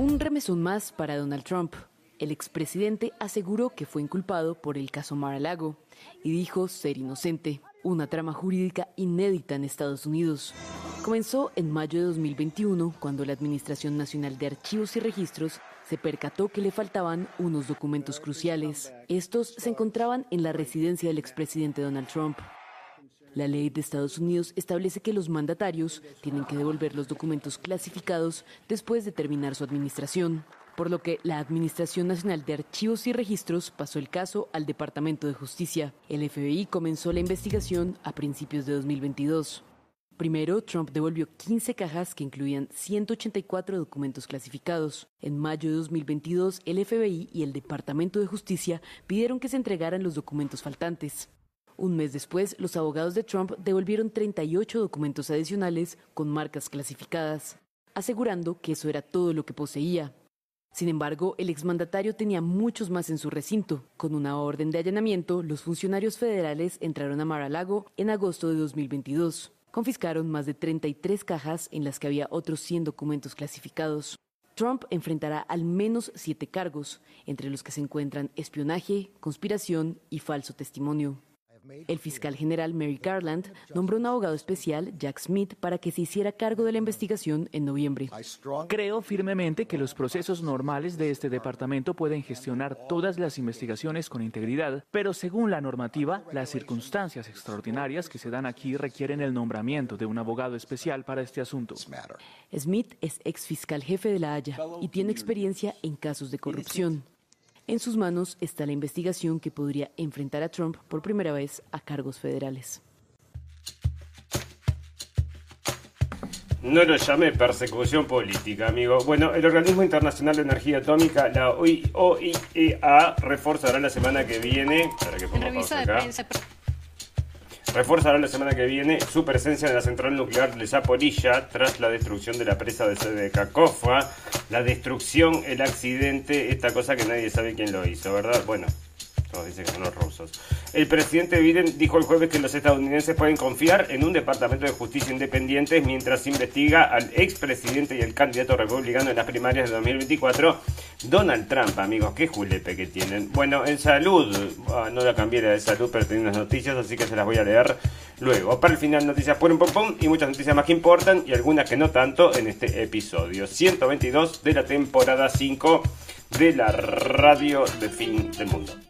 Un remesón más para Donald Trump. El expresidente aseguró que fue inculpado por el caso Mar-a-Lago y dijo ser inocente, una trama jurídica inédita en Estados Unidos. Comenzó en mayo de 2021, cuando la Administración Nacional de Archivos y Registros se percató que le faltaban unos documentos cruciales. Estos se encontraban en la residencia del expresidente Donald Trump. La ley de Estados Unidos establece que los mandatarios tienen que devolver los documentos clasificados después de terminar su administración, por lo que la Administración Nacional de Archivos y Registros pasó el caso al Departamento de Justicia. El FBI comenzó la investigación a principios de 2022. Primero, Trump devolvió 15 cajas que incluían 184 documentos clasificados. En mayo de 2022, el FBI y el Departamento de Justicia pidieron que se entregaran los documentos faltantes. Un mes después, los abogados de Trump devolvieron 38 documentos adicionales con marcas clasificadas, asegurando que eso era todo lo que poseía. Sin embargo, el exmandatario tenía muchos más en su recinto. Con una orden de allanamiento, los funcionarios federales entraron a Mar-a-Lago en agosto de 2022. Confiscaron más de 33 cajas en las que había otros 100 documentos clasificados. Trump enfrentará al menos siete cargos, entre los que se encuentran espionaje, conspiración y falso testimonio. El fiscal general Mary Garland nombró un abogado especial, Jack Smith, para que se hiciera cargo de la investigación en noviembre. Creo firmemente que los procesos normales de este departamento pueden gestionar todas las investigaciones con integridad, pero según la normativa, las circunstancias extraordinarias que se dan aquí requieren el nombramiento de un abogado especial para este asunto. Smith es ex fiscal jefe de la Haya y tiene experiencia en casos de corrupción. En sus manos está la investigación que podría enfrentar a Trump por primera vez a cargos federales. No lo llame persecución política, amigo. Bueno, el Organismo Internacional de Energía Atómica, la OIEA, reforzará la semana que viene. Para que ponga pausa acá reforzará la semana que viene su presencia en la central nuclear de Zaporilla tras la destrucción de la presa de sede de La destrucción, el accidente, esta cosa que nadie sabe quién lo hizo, ¿verdad? Bueno, todos dicen que son los rusos. El presidente Biden dijo el jueves que los estadounidenses pueden confiar en un departamento de justicia independiente mientras investiga al expresidente y el candidato republicano en las primarias de 2024, Donald Trump, amigos. Qué julepe que tienen. Bueno, en salud, ah, no la cambié de salud, pero tengo unas noticias, así que se las voy a leer luego. Para el final, noticias por un pom y muchas noticias más que importan y algunas que no tanto en este episodio. 122 de la temporada 5 de la radio de fin del mundo.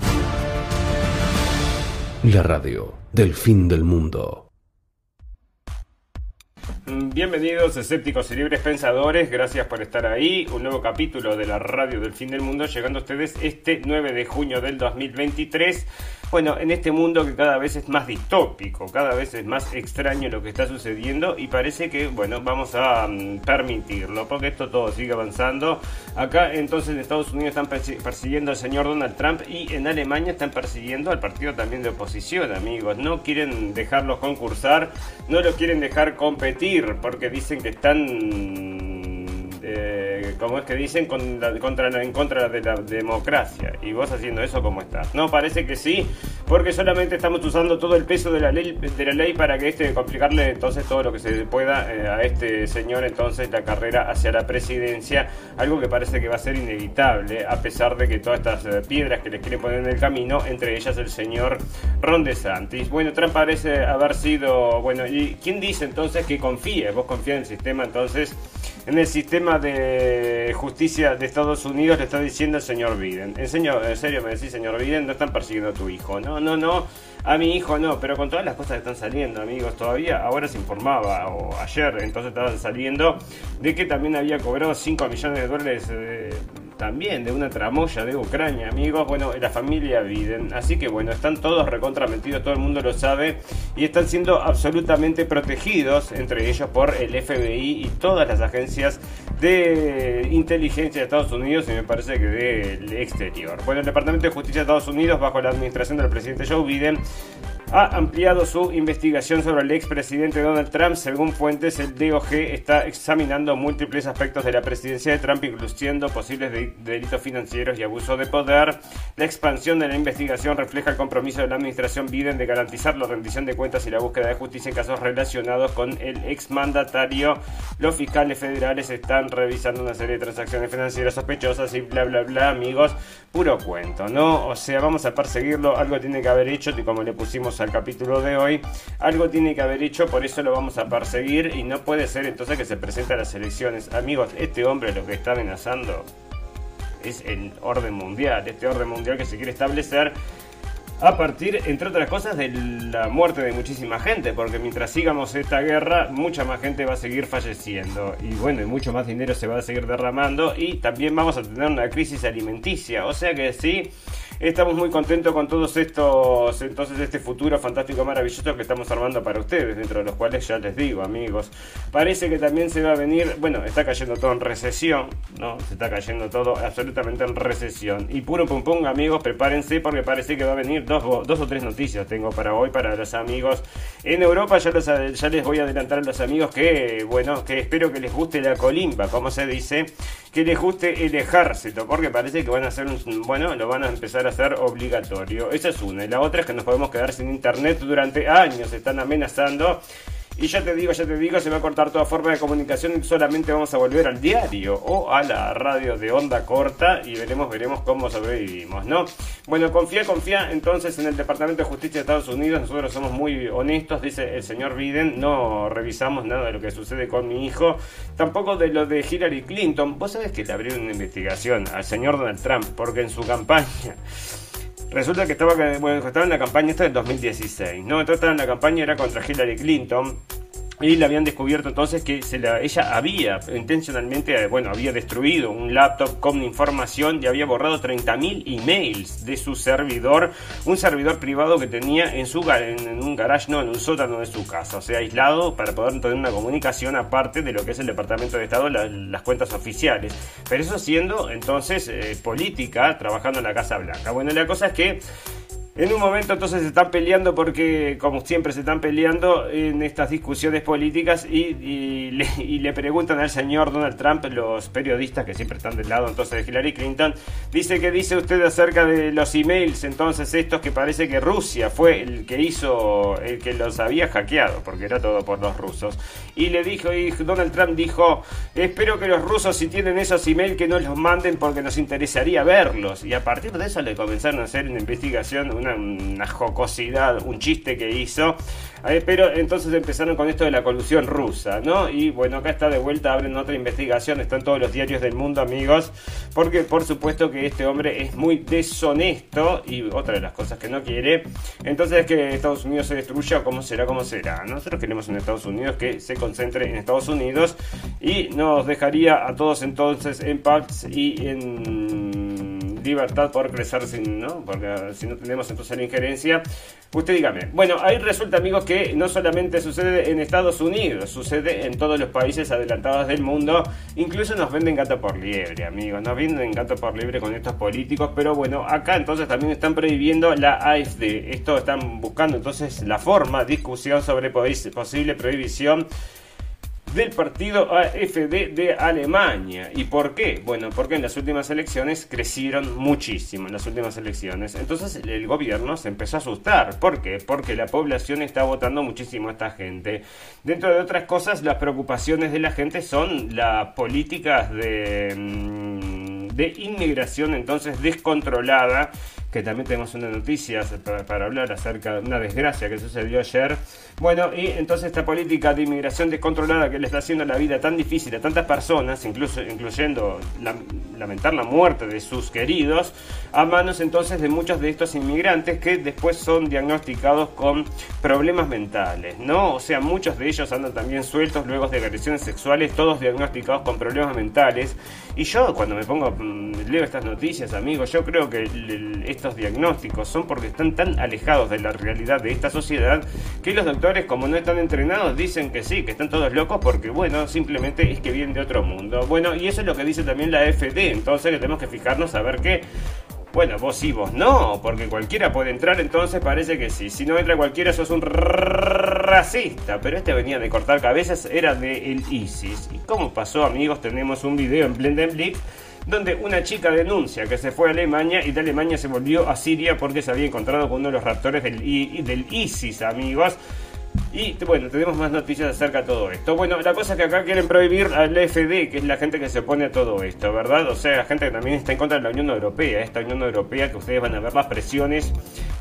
La radio del fin del mundo. Bienvenidos escépticos y libres pensadores, gracias por estar ahí. Un nuevo capítulo de la radio del fin del mundo llegando a ustedes este 9 de junio del 2023. Bueno, en este mundo que cada vez es más distópico, cada vez es más extraño lo que está sucediendo y parece que, bueno, vamos a mm, permitirlo, porque esto todo sigue avanzando. Acá entonces en Estados Unidos están persiguiendo al señor Donald Trump y en Alemania están persiguiendo al partido también de oposición, amigos. No quieren dejarlos concursar, no lo quieren dejar competir, porque dicen que están eh, como es que dicen, contra, en contra de la democracia. Y vos haciendo eso, ¿cómo estás? No, parece que sí, porque solamente estamos usando todo el peso de la ley, de la ley para que este complicarle entonces todo lo que se pueda eh, a este señor entonces la carrera hacia la presidencia, algo que parece que va a ser inevitable, a pesar de que todas estas eh, piedras que le quieren poner en el camino, entre ellas el señor Ron DeSantis. Bueno, Trump parece haber sido, bueno, ¿y quién dice entonces que confíe? ¿Vos confías en el sistema entonces? En el sistema de justicia de Estados Unidos le está diciendo el señor Biden. En serio, en serio me decís, señor Biden, no están persiguiendo a tu hijo. No, no, no. A mi hijo no, pero con todas las cosas que están saliendo, amigos, todavía ahora se informaba, o ayer entonces estaban saliendo, de que también había cobrado 5 millones de dólares eh, también de una tramoya de Ucrania, amigos. Bueno, la familia Biden. Así que bueno, están todos recontrametidos, todo el mundo lo sabe, y están siendo absolutamente protegidos, entre ellos por el FBI y todas las agencias de inteligencia de Estados Unidos y me parece que del exterior. Bueno, el Departamento de Justicia de Estados Unidos, bajo la administración del presidente Joe Biden, ha ampliado su investigación sobre el expresidente Donald Trump. Según fuentes, el DOG está examinando múltiples aspectos de la presidencia de Trump, incluyendo posibles delitos financieros y abuso de poder. La expansión de la investigación refleja el compromiso de la administración Biden de garantizar la rendición de cuentas y la búsqueda de justicia en casos relacionados con el exmandatario. Los fiscales federales están revisando una serie de transacciones financieras sospechosas y bla bla bla, amigos. Puro cuento, ¿no? O sea, vamos a perseguirlo. Algo tiene que haber hecho, como le pusimos al capítulo de hoy, algo tiene que haber hecho, por eso lo vamos a perseguir y no puede ser entonces que se presente las elecciones. Amigos, este hombre lo que está amenazando es el orden mundial, este orden mundial que se quiere establecer a partir, entre otras cosas, de la muerte de muchísima gente, porque mientras sigamos esta guerra, mucha más gente va a seguir falleciendo. Y bueno, y mucho más dinero se va a seguir derramando y también vamos a tener una crisis alimenticia, o sea que sí, Estamos muy contentos con todos estos, entonces este futuro fantástico, maravilloso que estamos armando para ustedes, dentro de los cuales ya les digo, amigos, parece que también se va a venir, bueno, está cayendo todo en recesión, ¿no? Se está cayendo todo absolutamente en recesión. Y puro pum amigos, prepárense porque parece que va a venir dos, dos o tres noticias tengo para hoy, para los amigos. En Europa ya, ya les voy a adelantar a los amigos que, bueno, que espero que les guste la colimba, como se dice, que les guste el ejército, porque parece que van a hacer un, bueno, lo van a empezar a ser obligatorio. Esa es una. Y la otra es que nos podemos quedar sin internet durante años. Están amenazando. Y ya te digo, ya te digo, se va a cortar toda forma de comunicación solamente vamos a volver al diario o a la radio de onda corta y veremos, veremos cómo sobrevivimos, ¿no? Bueno, confía, confía entonces en el Departamento de Justicia de Estados Unidos, nosotros somos muy honestos, dice el señor Biden, no revisamos nada de lo que sucede con mi hijo, tampoco de lo de Hillary Clinton. Vos sabés que le abrieron una investigación al señor Donald Trump porque en su campaña Resulta que estaba, bueno, estaba en la campaña esta del 2016, ¿no? Entonces estaba en la campaña, era contra Hillary Clinton. Y le habían descubierto entonces que se la, ella había intencionalmente, bueno, había destruido un laptop con información y había borrado 30.000 emails de su servidor, un servidor privado que tenía en, su, en, un garage, no, en un sótano de su casa, o sea, aislado para poder tener una comunicación aparte de lo que es el Departamento de Estado, las cuentas oficiales. Pero eso siendo entonces eh, política, trabajando en la Casa Blanca. Bueno, la cosa es que en un momento entonces se están peleando porque, como siempre, se están peleando en estas discusiones políticas y, le, preguntan al señor Donald Trump, los periodistas que siempre están del lado entonces de Hillary Clinton, dice que dice usted acerca de los emails, entonces estos que parece que Rusia fue el que hizo, el que los había hackeado, porque era todo por los rusos. Y le dijo, y Donald Trump dijo, espero que los rusos si tienen esos emails que no los manden porque nos interesaría verlos. Y a partir de eso le comenzaron a hacer una investigación una, jocosidad, un chiste que hizo. Eh, pero entonces empezaron con esto de la colusión rusa, ¿no? Y bueno, acá está de vuelta, abren otra investigación, están todos los diarios del mundo, amigos, porque por supuesto que este hombre es muy deshonesto y otra de las cosas que no quiere, entonces es que Estados Unidos se destruya, ¿cómo será? ¿Cómo será? Nosotros queremos un Estados Unidos que se concentre en Estados Unidos y nos dejaría a todos entonces en paz y en libertad por crecer sin, ¿no? Porque si no tenemos entonces la injerencia. Usted dígame. Bueno, ahí resulta, amigos, que no solamente sucede en Estados Unidos, sucede en todos los países adelantados del mundo. Incluso nos venden gato por liebre, amigos. Nos venden gato por liebre con estos políticos. Pero bueno, acá entonces también están prohibiendo la AFD. Esto están buscando entonces la forma, discusión sobre posible prohibición del partido AFD de Alemania. ¿Y por qué? Bueno, porque en las últimas elecciones crecieron muchísimo, en las últimas elecciones. Entonces el gobierno se empezó a asustar. ¿Por qué? Porque la población está votando muchísimo a esta gente. Dentro de otras cosas, las preocupaciones de la gente son las políticas de, mm, de inmigración entonces descontrolada que también tenemos una noticia para, hablar acerca de una desgracia que sucedió ayer. Bueno, y entonces esta política de inmigración descontrolada que le está haciendo la vida tan difícil a tantas personas, incluso incluyendo lamentar la muerte de sus queridos, a manos entonces de muchos de estos inmigrantes que después son diagnosticados con problemas mentales, ¿no? O sea, muchos de ellos andan también sueltos luego de agresiones sexuales, todos diagnosticados con problemas mentales. Y yo cuando me pongo, mm, leo estas noticias, amigos, yo creo que estos diagnósticos, son porque están tan alejados de la realidad de esta sociedad que los doctores, como no están entrenados, dicen que sí, que están todos locos porque, bueno, simplemente es que vienen de otro mundo. Bueno, y eso es lo que dice también la FD, entonces tenemos que fijarnos a ver qué bueno, vos sí, vos no, porque cualquiera puede entrar, entonces parece que sí. Si no entra cualquiera, sos un racista. Pero este venía de cortar cabezas, era de el ISIS. ¿Y cómo pasó, amigos? Tenemos un video en Blendenblick donde una chica denuncia que se fue a Alemania y de Alemania se volvió a Siria porque se había encontrado con uno de los raptores del, del ISIS, amigos. Y bueno, tenemos más noticias acerca de todo esto. Bueno, la cosa es que acá quieren prohibir al FD, que es la gente que se opone a todo esto, ¿verdad? O sea, la gente que también está en contra de la Unión Europea, esta Unión Europea que ustedes van a ver las presiones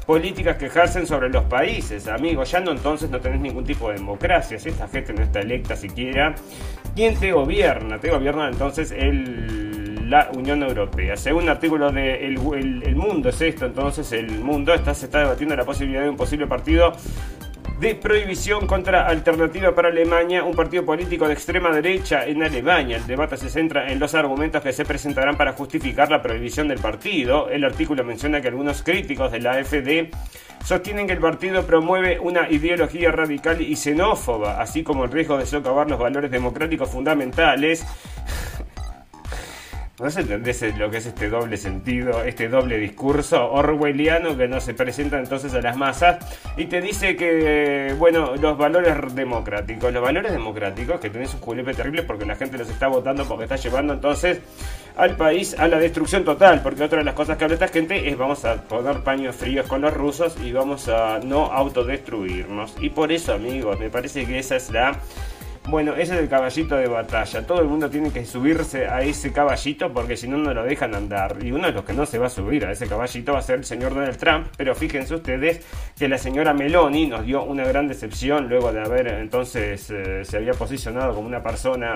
políticas que ejercen sobre los países, amigos. Ya no entonces no tenés ningún tipo de democracia, si esta gente no está electa siquiera. ¿Quién te gobierna? Te gobierna entonces el, la Unión Europea. Según un artículo de el, Mundo es esto, entonces el Mundo está, se está debatiendo la posibilidad de un posible partido de prohibición contra Alternativa para Alemania, un partido político de extrema derecha en Alemania. El debate se centra en los argumentos que se presentarán para justificar la prohibición del partido. El artículo menciona que algunos críticos de la AfD sostienen que el partido promueve una ideología radical y xenófoba, así como el riesgo de socavar los valores democráticos fundamentales. ¿No se entendés lo que es este doble sentido, este doble discurso orwelliano que no se presenta entonces a las masas y te dice que, bueno, los valores democráticos, los valores democráticos que tenés un julepe terrible porque la gente los está votando porque está llevando entonces al país a la destrucción total, porque otra de las cosas que habla esta gente es vamos a poner paños fríos con los rusos y vamos a no autodestruirnos. Y por eso, amigos, me parece que esa es la bueno, ese es el caballito de batalla. Todo el mundo tiene que subirse a ese caballito porque si no, no lo dejan andar. Y uno de los que no se va a subir a ese caballito va a ser el señor Donald Trump. Pero fíjense ustedes que la señora Meloni nos dio una gran decepción luego de haber entonces eh, se había posicionado como una persona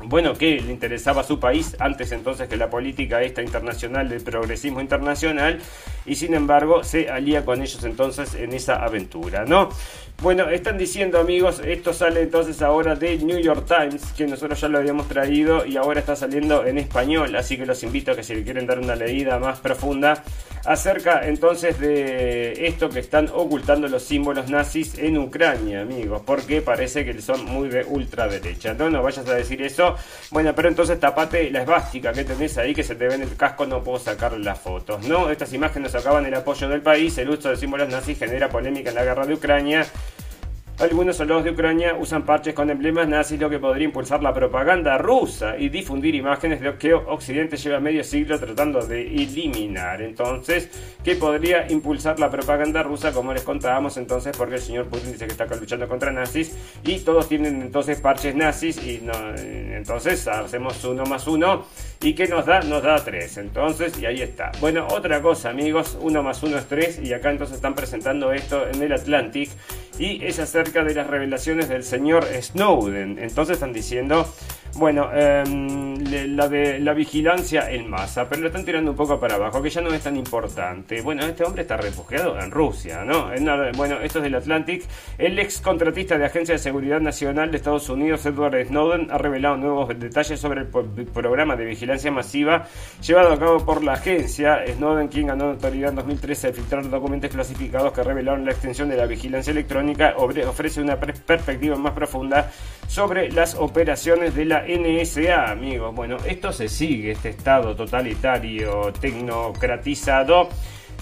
bueno, que le interesaba a su país antes entonces que la política esta internacional del progresismo internacional y sin embargo se alía con ellos entonces en esa aventura, ¿no? Bueno, están diciendo amigos, esto sale entonces ahora de New York Times, que nosotros ya lo habíamos traído y ahora está saliendo en español, así que los invito a que si quieren dar una leída más profunda acerca entonces de esto que están ocultando los símbolos nazis en Ucrania, amigos, porque parece que son muy de ultraderecha. No, no vayas a decir eso. Bueno, pero entonces tapate la esvástica que tenés ahí, que se te ve en el casco, no puedo sacar las fotos, ¿no? Estas imágenes acaban el apoyo del país, el uso de símbolos nazis genera polémica en la guerra de Ucrania. Algunos soldados de Ucrania usan parches con emblemas nazis, lo que podría impulsar la propaganda rusa y difundir imágenes de lo que Occidente lleva medio siglo tratando de eliminar. Entonces, ¿qué podría impulsar la propaganda rusa? Como les contábamos entonces, porque el señor Putin dice que está luchando contra nazis y todos tienen entonces parches nazis y no, entonces hacemos uno más uno y ¿qué nos da? Nos da tres. Entonces, y ahí está. Bueno, otra cosa, amigos, uno más uno es tres y acá entonces están presentando esto en el Atlantic y es acerca de las revelaciones del señor Snowden. Entonces están diciendo, bueno, em, la de la vigilancia en masa, pero lo están tirando un poco para abajo, que ya no es tan importante. Bueno, este hombre está refugiado en Rusia, ¿no? bueno, esto es del Atlantic. El ex contratista de Agencia de Seguridad Nacional de Estados Unidos, Edward Snowden, ha revelado nuevos detalles sobre el programa de vigilancia masiva llevado a cabo por la agencia. Snowden, quien ganó autoridad en 2013 al filtrar documentos clasificados que revelaron la extensión de la vigilancia electrónica, ofrece una perspectiva más profunda sobre las operaciones de la NSA, amigos. Bueno, esto se sigue, este estado totalitario, tecnocratizado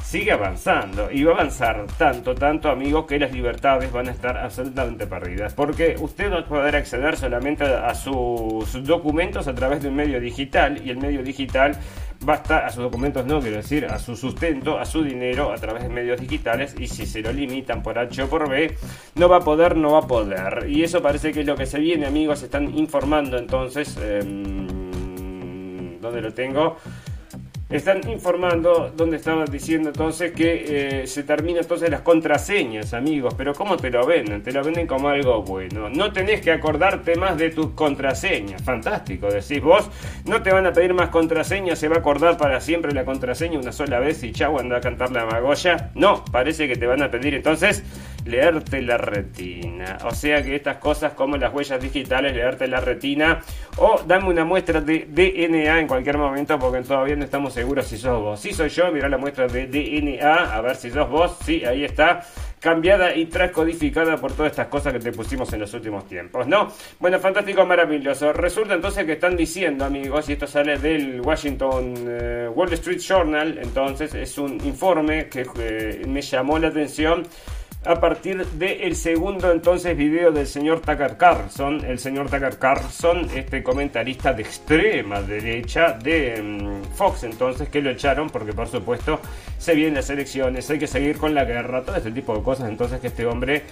sigue avanzando y va a avanzar tanto, tanto, amigos, que las libertades van a estar absolutamente perdidas. Porque usted va a poder acceder solamente a sus documentos a través de un medio digital y el medio digital va a estar a sus documentos, no quiero decir, a su sustento, a su dinero a través de medios digitales y si se lo limitan por H o por B, no va a poder, no va a poder. Y eso parece que es lo que se viene, amigos, están informando entonces, eh, ¿dónde lo tengo? Están informando donde estaban diciendo entonces que eh, se termina entonces las contraseñas, amigos. Pero ¿cómo te lo venden? Te lo venden como algo bueno. No tenés que acordarte más de tus contraseñas. Fantástico, decís vos. No te van a pedir más contraseñas, se va a acordar para siempre la contraseña una sola vez y chau, anda a cantar la magoya. No, parece que te van a pedir entonces leerte la retina. O sea que estas cosas como las huellas digitales, leerte la retina o dame una muestra de DNA en cualquier momento porque todavía no estamos seguros si sos vos. Si soy yo, mira la muestra de DNA, a ver si sos vos. Sí, ahí está cambiada y transcodificada por todas estas cosas que te pusimos en los últimos tiempos, ¿no? Bueno, fantástico, maravilloso. Resulta entonces que están diciendo, amigos, y esto sale del Washington eh, Wall Street Journal, entonces es un informe que eh, me llamó la atención a partir del segundo entonces video del señor Tucker Carlson, el señor Tucker Carlson, este comentarista de extrema derecha de mm, Fox entonces, que lo echaron porque por supuesto se vienen las elecciones, hay que seguir con la guerra, todo este tipo de cosas entonces que este hombre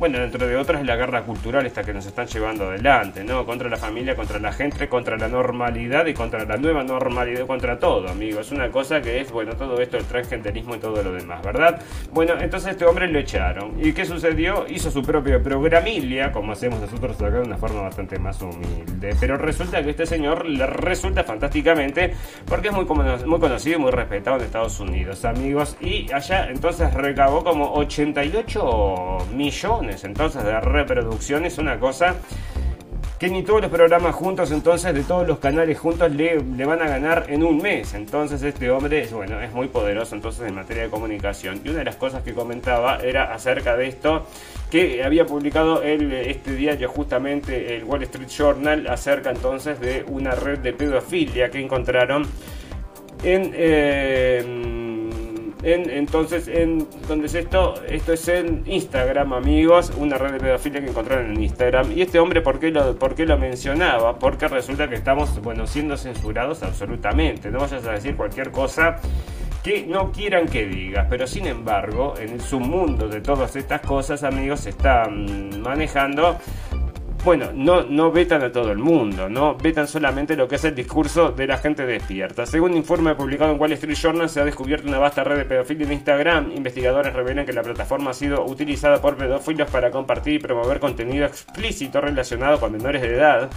bueno, dentro de otras, la guerra cultural esta que nos están llevando adelante, ¿no? Contra la familia, contra la gente, contra la normalidad y contra la nueva normalidad, contra todo, amigos. Una cosa que es, bueno, todo esto, el transgenderismo y todo lo demás, ¿verdad? Bueno, entonces este hombre lo echaron. ¿Y qué sucedió? Hizo su propio programilia, como hacemos nosotros acá de una forma bastante más humilde. Pero resulta que este señor le resulta fantásticamente porque es muy, muy conocido y muy respetado en Estados Unidos, amigos. Y allá entonces recabó como 88 millones entonces de reproducción es una cosa que ni todos los programas juntos, entonces de todos los canales juntos le, van a ganar en un mes. Entonces este hombre es, bueno, es muy poderoso entonces en materia de comunicación. Y una de las cosas que comentaba era acerca de esto que había publicado el, este diario justamente el Wall Street Journal acerca entonces de una red de pedofilia que encontraron en... Eh, entonces, en, ¿dónde es esto? Esto es en Instagram, amigos, una red de pedofilia que encontraron en Instagram. Y este hombre, ¿por qué lo, por qué lo mencionaba? Porque resulta que estamos, bueno, siendo censurados absolutamente. No vayas a decir cualquier cosa que no quieran que digas, pero sin embargo, en el submundo de todas estas cosas, amigos, se están manejando bueno, no, no vetan a todo el mundo, no vetan solamente lo que es el discurso de la gente despierta. Según informe publicado en Wall Street Journal, se ha descubierto una vasta red de pedofilia en Instagram. Investigadores revelan que la plataforma ha sido utilizada por pedófilos para compartir y promover contenido explícito relacionado con menores de edad.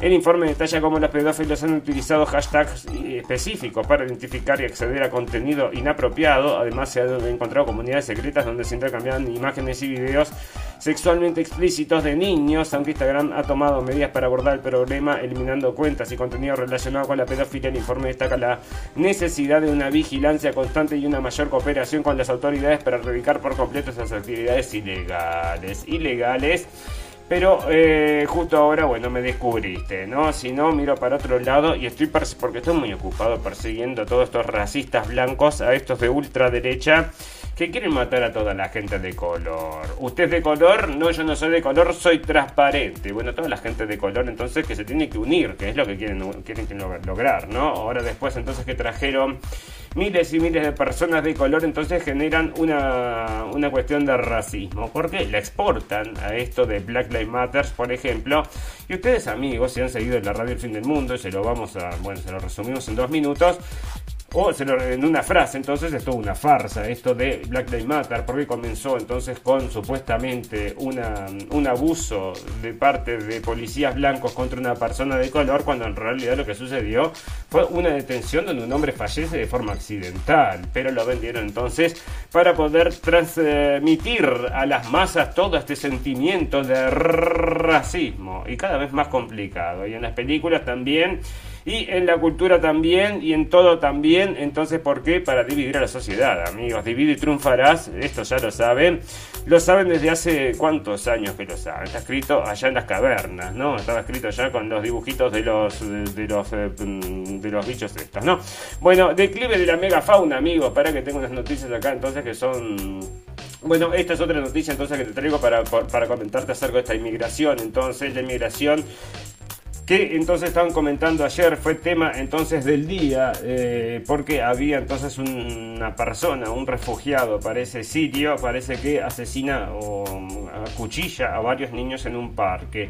El informe detalla cómo los pedófilos han utilizado hashtags específicos para identificar y acceder a contenido inapropiado. Además, se han encontrado comunidades secretas donde se intercambian imágenes y videos sexualmente explícitos de niños, aunque Instagram ha tomado medidas para abordar el problema, eliminando cuentas y contenido relacionado con la pedofilia. El informe destaca la necesidad de una vigilancia constante y una mayor cooperación con las autoridades para erradicar por completo esas actividades ilegales. Ilegales pero eh, justo ahora, bueno, me descubriste, ¿no? Si no, miro para otro lado y estoy porque estoy muy ocupado persiguiendo a todos estos racistas blancos, a estos de ultraderecha que quieren matar a toda la gente de color. ¿Usted es de color? No, yo no soy de color, soy transparente. Bueno, toda la gente de color entonces que se tiene que unir, que es lo que quieren, quieren lograr, ¿no? Ahora después entonces que trajeron miles y miles de personas de color, entonces generan una, una cuestión de racismo. Porque la exportan a esto de Black Lives Matter, por ejemplo. Y ustedes amigos, si han seguido la radio Fin del Mundo, se lo vamos a, bueno, se lo resumimos en dos minutos. O se lo, en una frase, entonces es toda una farsa esto de Black Lives Matter, porque comenzó entonces con supuestamente una, un abuso de parte de policías blancos contra una persona de color, cuando en realidad lo que sucedió fue una detención donde un hombre fallece de forma accidental, pero lo vendieron entonces para poder transmitir a las masas todo este sentimiento de racismo y cada vez más complicado. Y en las películas también y en la cultura también y en todo también. Entonces, ¿por qué? Para dividir a la sociedad, amigos. Divide y triunfarás, esto ya lo saben. Lo saben desde hace cuántos años que lo saben. Está escrito allá en las cavernas, ¿no? Estaba escrito ya con los dibujitos de los de los eh, de los bichos estos, ¿no? Bueno, declive de la megafauna, amigos, para que tengo unas noticias acá entonces que son bueno, esta es otra noticia entonces que te traigo para, para comentarte acerca de esta inmigración. Entonces, la inmigración que entonces estaban comentando ayer fue tema entonces del día eh, porque había entonces una persona, un refugiado, parece sirio, parece que asesina o cuchilla a varios niños en un parque.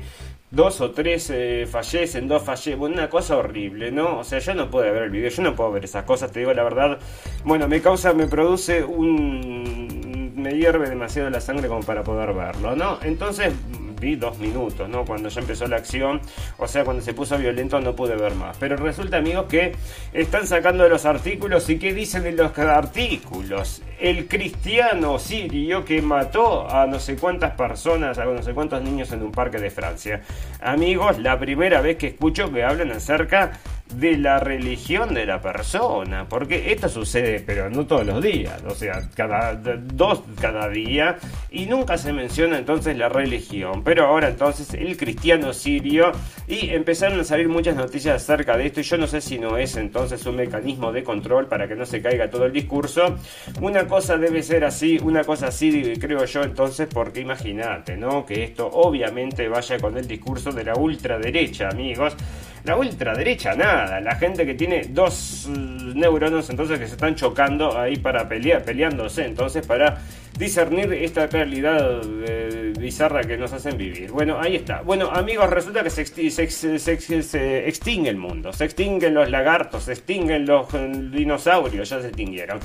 Dos o tres eh, fallecen, dos fallecen, bueno, una cosa horrible, ¿no? O sea, yo no puedo ver el video, yo no puedo ver esas cosas, te digo la verdad. Bueno, me causa, me produce un... me hierve demasiado la sangre como para poder verlo, ¿no? Entonces, vi dos minutos, ¿no? Cuando ya empezó la acción, o sea, cuando se puso violento no pude ver más. Pero resulta, amigos, que están sacando de los artículos y qué dicen de los artículos. El cristiano sirio que mató a no sé cuántas personas, a no sé cuántos niños en un parque de Francia. Amigos, la primera vez que escucho que hablan acerca de la religión de la persona, porque esto sucede, pero no todos los días, o sea, cada dos cada día, y nunca se menciona entonces la religión, pero ahora entonces el cristiano sirio, y empezaron a salir muchas noticias acerca de esto, y yo no sé si no es entonces un mecanismo de control para que no se caiga todo el discurso, una cosa debe ser así, una cosa así, creo yo entonces, porque imagínate, ¿no? Que esto obviamente vaya con el discurso de la ultraderecha, amigos, la ultraderecha, nada. La gente que tiene dos uh, neuronas entonces que se están chocando ahí para pelear, peleándose entonces para discernir esta realidad eh, bizarra que nos hacen vivir. Bueno, ahí está. Bueno, amigos, resulta que se, se, extingue el mundo. Se extinguen los lagartos, se extinguen los eh, dinosaurios, ya se extinguieron.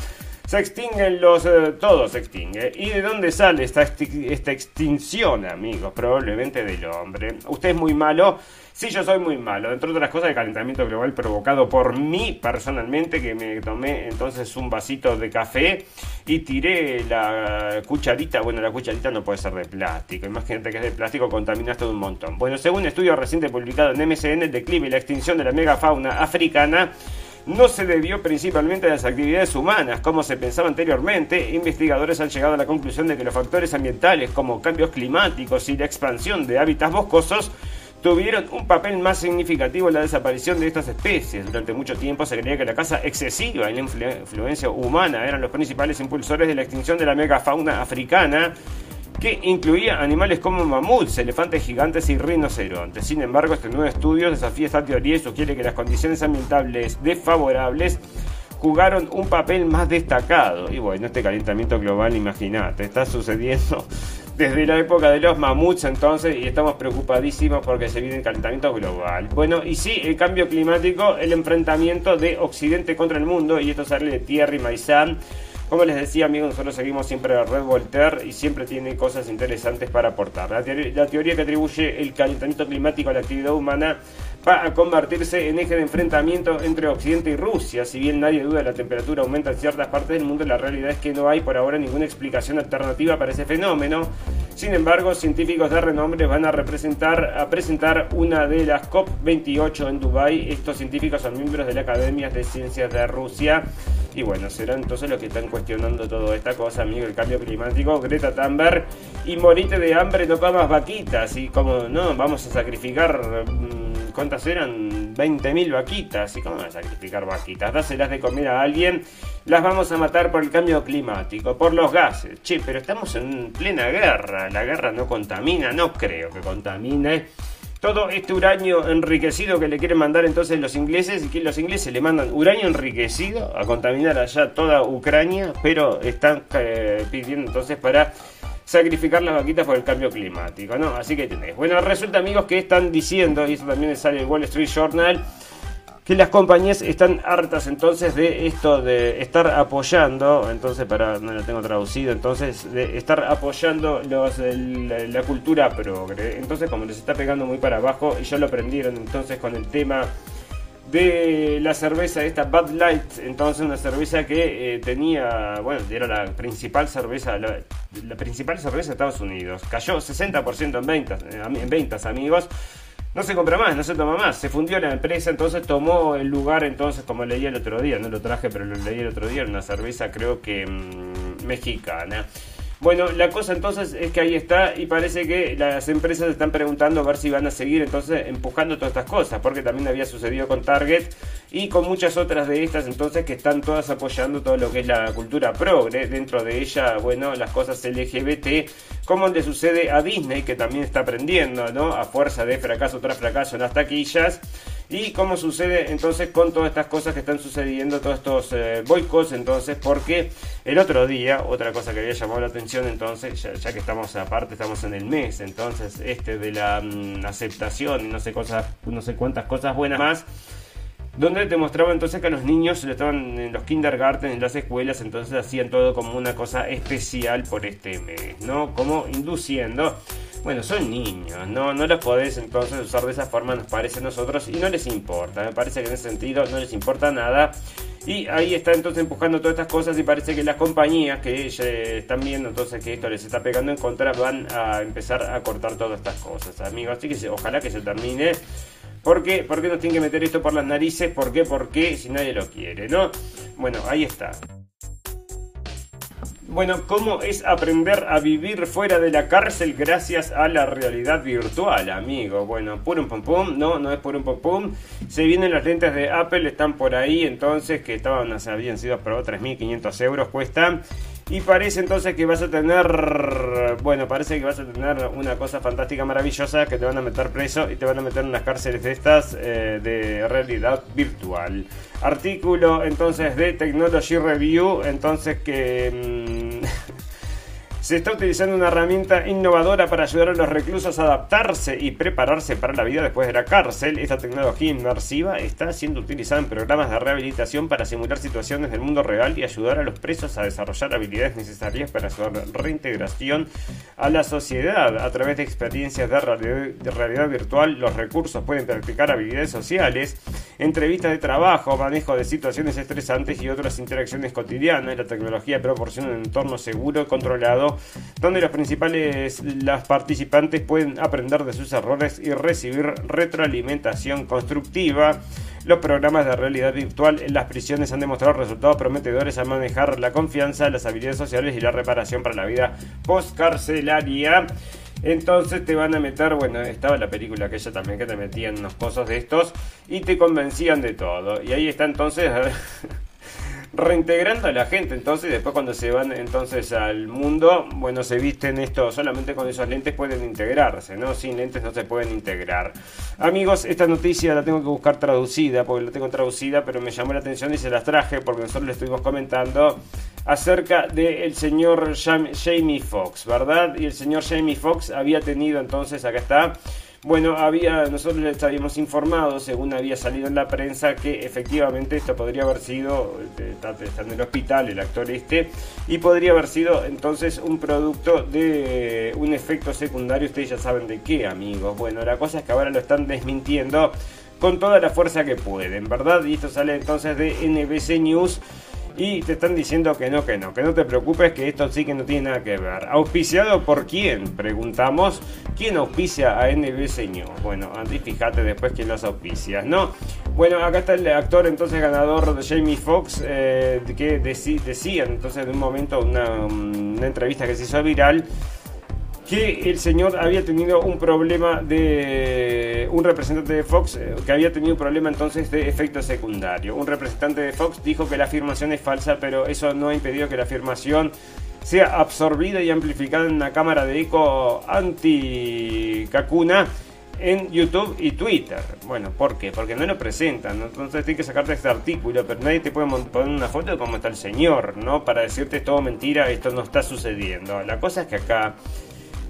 Se extinguen los... Eh, todo se extingue. ¿Y de dónde sale esta, esta extinción, amigos? Probablemente del hombre. Usted es muy malo Sí, yo soy muy malo. Entre otras cosas, el calentamiento global provocado por mí personalmente, que me tomé entonces un vasito de café y tiré la cucharita. Bueno, la cucharita no puede ser de plástico. Imagínate que es de plástico, contaminaste un montón. Bueno, según un estudio reciente publicado en MSN, el declive y la extinción de la megafauna africana no se debió principalmente a las actividades humanas, como se pensaba anteriormente. Investigadores han llegado a la conclusión de que los factores ambientales como cambios climáticos y la expansión de hábitats boscosos tuvieron un papel más significativo en la desaparición de estas especies. Durante mucho tiempo se creía que la caza excesiva y la influencia humana eran los principales impulsores de la extinción de la megafauna africana que incluía animales como mamuts, elefantes gigantes y rinocerontes. Sin embargo, este nuevo estudio desafía esta teoría y sugiere que las condiciones ambientales desfavorables jugaron un papel más destacado. Y bueno, este calentamiento global, imagínate, está sucediendo desde la época de los mamuts entonces y estamos preocupadísimos porque se viene el calentamiento global. Bueno, y sí, el cambio climático, el enfrentamiento de Occidente contra el mundo y esto sale de Thierry Maizan. Como les decía amigos, nosotros seguimos siempre a Red Voltaire y siempre tiene cosas interesantes para aportar. La, teoría que atribuye el calentamiento climático a la actividad humana va a convertirse en eje de enfrentamiento entre Occidente y Rusia. Si bien nadie duda la temperatura aumenta en ciertas partes del mundo, la realidad es que no hay por ahora ninguna explicación alternativa para ese fenómeno. Sin embargo, científicos de renombre van a, representar, a presentar una de las COP28 en Dubái. Estos científicos son miembros de la Academia de Ciencias de Rusia. Y bueno, serán entonces los que están cuestionando toda esta cosa, amigo, el cambio climático. Greta Thunberg y morite de hambre, no comas vaquitas. Y como no, vamos a sacrificar... Mm, ¿cuántas eran? 20.000 vaquitas. ¿Y cómo van a sacrificar vaquitas? Dáselas de comer a alguien, las vamos a matar por el cambio climático, por los gases. Che, pero estamos en plena guerra. La guerra no contamina, no creo que contamine. Todo este uranio enriquecido que le quieren mandar entonces los ingleses, y que los ingleses le mandan uranio enriquecido a contaminar allá toda Ucrania, pero están eh, pidiendo entonces para sacrificar las vaquitas por el cambio climático, ¿no? Así que tenés. Bueno, resulta, amigos, que están diciendo, y eso también sale en Wall Street Journal, que las compañías están hartas entonces de esto de estar apoyando, entonces para no lo tengo traducido, entonces de estar apoyando los, la, cultura progre. Entonces como les está pegando muy para abajo y ya lo aprendieron entonces con el tema de la cerveza esta Bud Light, entonces una cerveza que eh, tenía, bueno, era la principal cerveza, la, principal cerveza de Estados Unidos. Cayó 60% en ventas, eh, en ventas, amigos. No se compra más, no se toma más. Se fundió la empresa, entonces tomó el lugar, entonces, como leí el otro día, no lo traje, pero lo leí el otro día, una cerveza creo que mm, mexicana. Bueno, la cosa entonces es que ahí está y parece que las empresas están preguntando a ver si van a seguir entonces empujando todas estas cosas, porque también había sucedido con Target y con muchas otras de estas entonces que están todas apoyando todo lo que es la cultura progre, dentro de ella, bueno, las cosas LGBT, como le sucede a Disney que también está aprendiendo, ¿no? A fuerza de fracaso tras fracaso en las taquillas. Y cómo sucede entonces con todas estas cosas que están sucediendo, todos estos eh, boicots, entonces, porque el otro día, otra cosa que había llamado la atención, entonces, ya, que estamos aparte, estamos en el mes, entonces, este de la mm, aceptación y no sé, cosas, no sé cuántas cosas buenas más donde te mostraba entonces que a los niños estaban en los kindergarten, en las escuelas, entonces hacían todo como una cosa especial por este mes, ¿no? Como induciendo bueno, son niños, ¿no? No los podés entonces usar de esa forma, nos parece a nosotros, y no les importa. Me parece que en ese sentido no les importa nada. Y ahí está entonces empujando todas estas cosas y parece que las compañías que están viendo entonces que esto les está pegando en contra van a empezar a cortar todas estas cosas, amigos. Así que ojalá que se termine. ¿Por qué? ¿Por qué nos tienen que meter esto por las narices? ¿Por qué? ¿Por qué? Si nadie lo quiere, ¿no? Bueno, ahí está. Bueno, ¿cómo es aprender a vivir fuera de la cárcel gracias a la realidad virtual, amigo? Bueno, un pum pum, no, no es un pum pum. Se vienen los lentes de Apple, están por ahí entonces, que estaban, habían sido aprobados 3.500 euros, cuestan. Y parece entonces que vas a tener, bueno, parece que vas a tener una cosa fantástica, maravillosa, que te van a meter preso y te van a meter en las cárceles de estas eh, de realidad virtual. Artículo entonces de Technology Review, entonces que... Mm, se está utilizando una herramienta innovadora para ayudar a los reclusos a adaptarse y prepararse para la vida después de la cárcel. Esta tecnología inmersiva está siendo utilizada en programas de rehabilitación para simular situaciones del mundo real y ayudar a los presos a desarrollar habilidades necesarias para su reintegración a la sociedad. A través de experiencias de realidad, virtual, los recursos pueden practicar habilidades sociales, entrevistas de trabajo, manejo de situaciones estresantes y otras interacciones cotidianas. La tecnología proporciona un entorno seguro y donde los principales las participantes pueden aprender de sus errores y recibir retroalimentación constructiva. Los programas de realidad virtual en las prisiones han demostrado resultados prometedores a manejar la confianza, las habilidades sociales y la reparación para la vida postcarcelaria. Entonces te van a meter, bueno, estaba la película aquella también que te metían unos cosas de estos y te convencían de todo. Y ahí está entonces reintegrando a la gente. Entonces, después cuando se van entonces al mundo, bueno, se visten esto, solamente con esos lentes pueden integrarse, ¿no? Sin lentes no se pueden integrar. Amigos, esta noticia la tengo que buscar traducida, porque la tengo traducida, pero me llamó la atención y se las traje porque nosotros le estuvimos comentando acerca del señor Jamie Foxx, ¿verdad? Y el señor Jamie Foxx había tenido entonces, acá está, bueno, había, nosotros les habíamos informado, según había salido en la prensa, que efectivamente esto podría haber sido, eh, está, en el hospital el actor este, y podría haber sido entonces un producto de un efecto secundario, ustedes ya saben de qué, amigos. Bueno, la cosa es que ahora lo están desmintiendo con toda la fuerza que pueden, ¿verdad? Y esto sale entonces de NBC News y te están diciendo que no, que no, que no te preocupes, que esto sí que no tiene nada que ver. ¿Auspiciado por quién? Preguntamos. ¿Quién auspicia a NBC News? Bueno, Andy, fíjate después quién los auspicia, ¿no? Bueno, acá está el actor entonces ganador de Jamie Foxx, eh, que decía entonces de un momento una entrevista que se hizo viral que el señor había tenido un problema de un representante de Fox eh, que había tenido un problema entonces de efecto secundario. Un representante de Fox dijo que la afirmación es falsa, pero eso no ha impedido que la afirmación sea absorbida y amplificada en una cámara de eco anti-cacuna en YouTube y Twitter. Bueno, ¿por qué? Porque no lo presentan, entonces tienes que sacarte este artículo, pero nadie te puede poner una foto de cómo está el señor, ¿no? Para decirte todo mentira, esto no está sucediendo. La cosa es que acá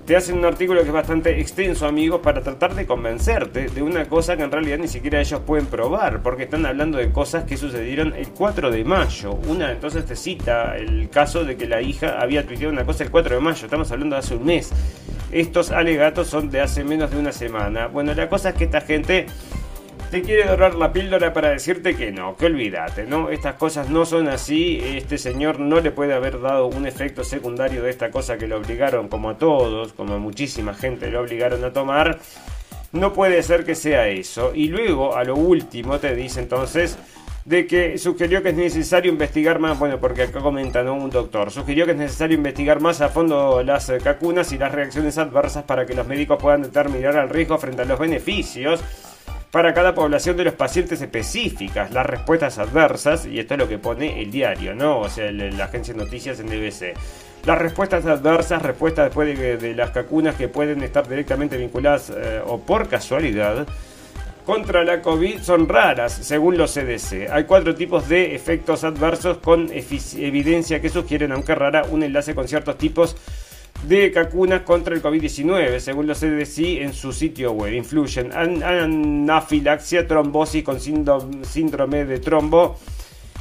te hacen un artículo que es bastante extenso, amigos, para tratar de convencerte de una cosa que en realidad ni siquiera ellos pueden probar, porque están hablando de cosas que sucedieron el 4 de mayo. Una entonces te cita el caso de que la hija había tuiteado una cosa el 4 de mayo, estamos hablando de hace un mes. Estos alegatos son de hace menos de una semana. Bueno, la cosa es que esta gente te quiere dorar la píldora para decirte que no, que olvídate, ¿no? Estas cosas no son así, este señor no le puede haber dado un efecto secundario de esta cosa que lo obligaron, como a todos, como a muchísima gente lo obligaron a tomar. No puede ser que sea eso. Y luego, a lo último, te dice entonces de que sugirió que es necesario investigar más, bueno, porque acá comenta ¿no? un doctor, sugirió que es necesario investigar más a fondo las cacunas y las reacciones adversas para que los médicos puedan determinar el riesgo frente a los beneficios para cada población de los pacientes específicas, las respuestas adversas, y esto es lo que pone el diario, ¿no? O sea, la agencia de noticias en DBC. Las respuestas adversas, respuestas después de, las cacunas que pueden estar directamente vinculadas eh, o por casualidad contra la COVID son raras, según los CDC. Hay cuatro tipos de efectos adversos con evidencia que sugieren, aunque rara, un enlace con ciertos tipos de cacunas contra el COVID-19, según los CDC en su sitio web. Influyen anafilaxia, trombosis con síndrome de trombo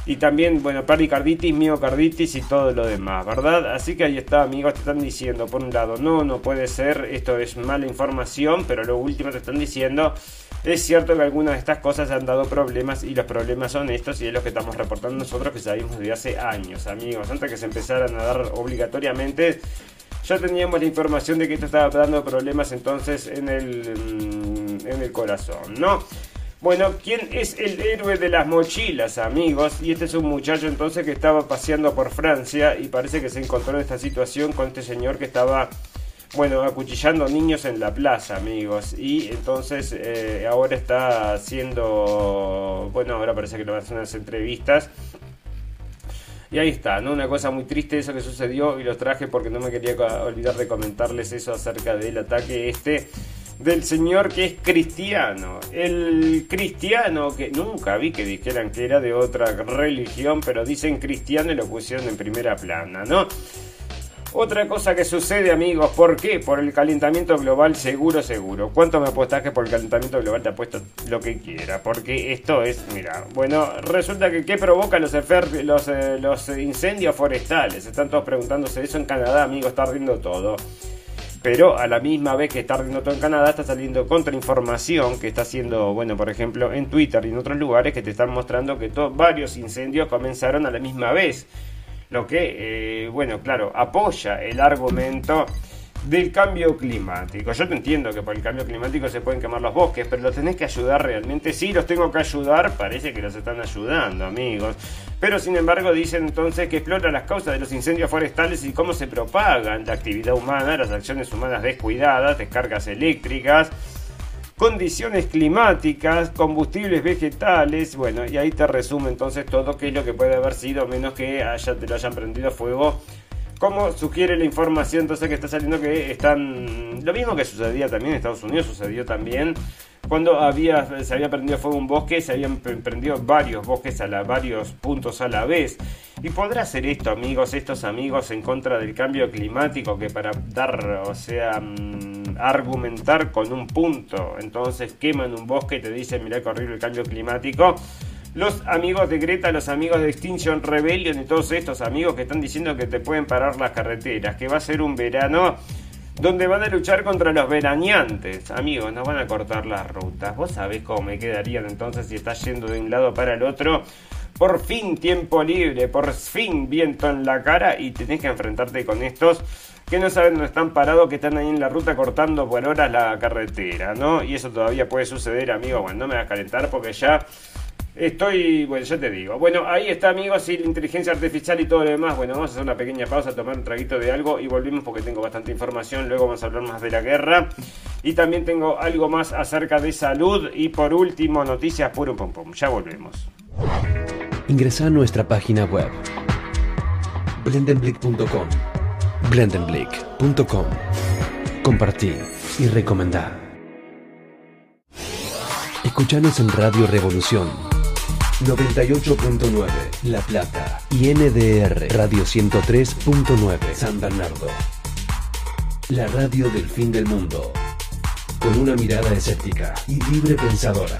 y también, bueno, pericarditis, miocarditis y todo lo demás, ¿verdad? Así que ahí está, amigos, te están diciendo, por un lado, no, no puede ser, esto es mala información, pero lo último te están diciendo, es cierto que algunas de estas cosas han dado problemas y los problemas son estos y es lo que estamos reportando nosotros que sabemos desde hace años, amigos, antes que se empezaran a dar obligatoriamente ya teníamos la información de que esto estaba dando problemas entonces en el, mm, en el corazón, ¿no? Bueno, ¿quién es el héroe de las mochilas, amigos? Y este es un muchacho entonces que estaba paseando por Francia y parece que se encontró en esta situación con este señor que estaba, bueno, acuchillando niños en la plaza, amigos. Y entonces eh, ahora está haciendo, bueno, ahora parece que lo van a hacer unas entrevistas. Y ahí está, ¿no? Una cosa muy triste eso que sucedió y los traje porque no me quería olvidar de comentarles eso acerca del ataque este del señor que es cristiano. El cristiano que nunca vi que dijeran que era de otra religión, pero dicen cristiano y lo pusieron en primera plana, ¿no? Otra cosa que sucede, amigos, ¿por qué? Por el calentamiento global, seguro, seguro. ¿Cuánto me apuestas que por el calentamiento global te apuesto lo que quiera? Porque esto es, mira, bueno, resulta que ¿qué provoca los, los, eh, los incendios forestales? Están todos preguntándose eso en Canadá, amigos, está ardiendo todo pero a la misma vez que está ardiendo todo en Canadá, está saliendo contrainformación que está haciendo, bueno, por ejemplo, en Twitter y en otros lugares que te están mostrando que varios incendios comenzaron a la misma vez. Lo que, eh, bueno, claro, apoya el argumento del cambio climático. Yo te entiendo que por el cambio climático se pueden quemar los bosques, pero los tenés que ayudar realmente. Sí, los tengo que ayudar, parece que los están ayudando, amigos. Pero sin embargo dicen entonces que explora las causas de los incendios forestales y cómo se propagan la actividad humana, las acciones humanas descuidadas, descargas eléctricas, condiciones climáticas, combustibles vegetales, bueno, y ahí te resume entonces todo qué es lo que puede haber sido, menos que haya, te lo hayan prendido fuego. Como sugiere la información entonces que está saliendo que están lo mismo que sucedía también en Estados Unidos sucedió también cuando había se había prendido fuego un bosque se habían prendido varios bosques a la, varios puntos a la vez. Y podrá ser esto amigos estos amigos en contra del cambio climático que para dar o sea mm, argumentar con un punto entonces queman un bosque y te dicen mira qué horrible el cambio climático los amigos de Greta, los amigos de Extinction Rebellion y todos estos amigos que están diciendo que te pueden parar las carreteras, que va a ser un verano donde van a luchar contra los veraneantes. Amigos, no van a cortar las rutas. Vos sabés cómo me quedarían entonces si estás yendo de un lado para el otro. Por fin tiempo libre, por fin viento en la cara y tenés que enfrentarte con estos que no saben dónde están parados, que están ahí en la ruta cortando por horas la carretera, ¿no? Y eso todavía puede suceder, amigo. Bueno, no me vas a calentar porque ya Estoy, bueno, ya te digo. Bueno, ahí está, amigos, y la inteligencia artificial y todo lo demás. Bueno, vamos a hacer una pequeña pausa, tomar un traguito de algo y volvemos porque tengo bastante información. Luego vamos a hablar más de la guerra. Y también tengo algo más acerca de salud. Y por último, noticias puro pum pum. Ya volvemos. Ingresa a nuestra página web blendenblick.com blendenblick.com Compartir y recomendar. Escuchanos en Radio Revolución 98.9 La Plata y NDR Radio 103.9 San Bernardo. La radio del fin del mundo. Con una mirada escéptica y libre pensadora.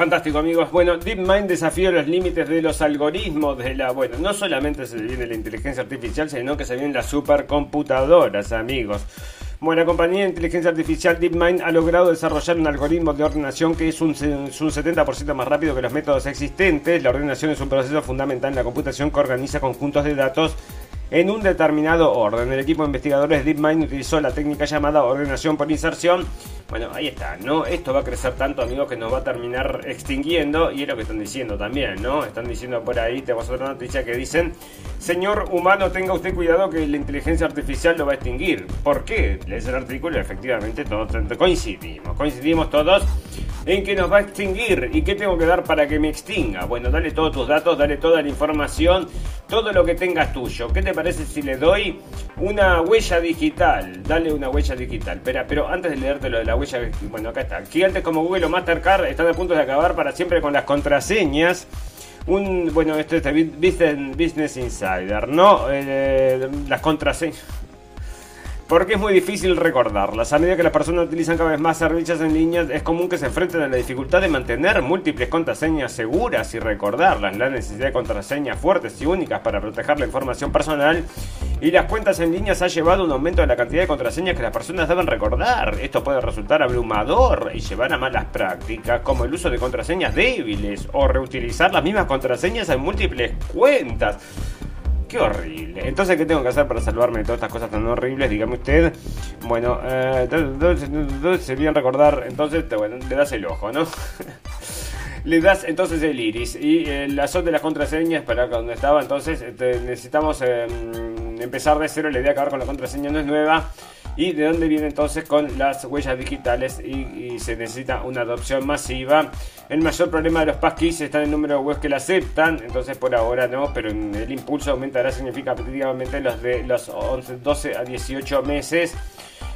Fantástico amigos. Bueno, DeepMind desafía los límites de los algoritmos de la... Bueno, no solamente se viene la inteligencia artificial, sino que se vienen las supercomputadoras, amigos. Bueno, la compañía de inteligencia artificial DeepMind ha logrado desarrollar un algoritmo de ordenación que es un, un 70% más rápido que los métodos existentes. La ordenación es un proceso fundamental en la computación que organiza conjuntos de datos en un determinado orden. El equipo de investigadores DeepMind utilizó la técnica llamada ordenación por inserción. Bueno, ahí está, ¿no? Esto va a crecer tanto, amigos, que nos va a terminar extinguiendo. Y es lo que están diciendo también, ¿no? Están diciendo por ahí, tenemos otra noticia que dicen, señor humano, tenga usted cuidado que la inteligencia artificial lo va a extinguir. ¿Por qué? Lees el artículo efectivamente todos coincidimos. Coincidimos todos en que nos va a extinguir. ¿Y qué tengo que dar para que me extinga? Bueno, dale todos tus datos, dale toda la información, todo lo que tengas tuyo. ¿Qué te parece si le doy una huella digital? Dale una huella digital. Espera, pero antes de leerte lo de la huella, bueno, acá está. Gigantes como Google o Mastercard están a punto de acabar para siempre con las contraseñas. Un, bueno, esto es Business Insider, ¿no? Eh, las contraseñas porque es muy difícil recordarlas. A medida que las personas utilizan cada vez más servicios en línea, es común que se enfrenten a la dificultad de mantener múltiples contraseñas seguras y recordarlas. La necesidad de contraseñas fuertes y únicas para proteger la información personal y las cuentas en línea ha llevado a un aumento de la cantidad de contraseñas que las personas deben recordar. Esto puede resultar abrumador y llevar a malas prácticas, como el uso de contraseñas débiles o reutilizar las mismas contraseñas en múltiples cuentas. Qué horrible. Entonces, ¿qué tengo que hacer para salvarme de todas estas cosas tan horribles? Dígame usted. Bueno, eh, sería recordar, entonces, bueno, le das el ojo, ¿no? le das entonces el iris y eh, la son de las contraseñas para donde estaba entonces este, necesitamos em, empezar de cero la idea de acabar con la contraseña no es nueva y de dónde viene entonces con las huellas digitales y, se necesita una adopción masiva. El mayor problema de los passkeys está en el número de webs que la aceptan, entonces por ahora no, pero el impulso aumentará significativamente los de los 11, 12 a 18 meses.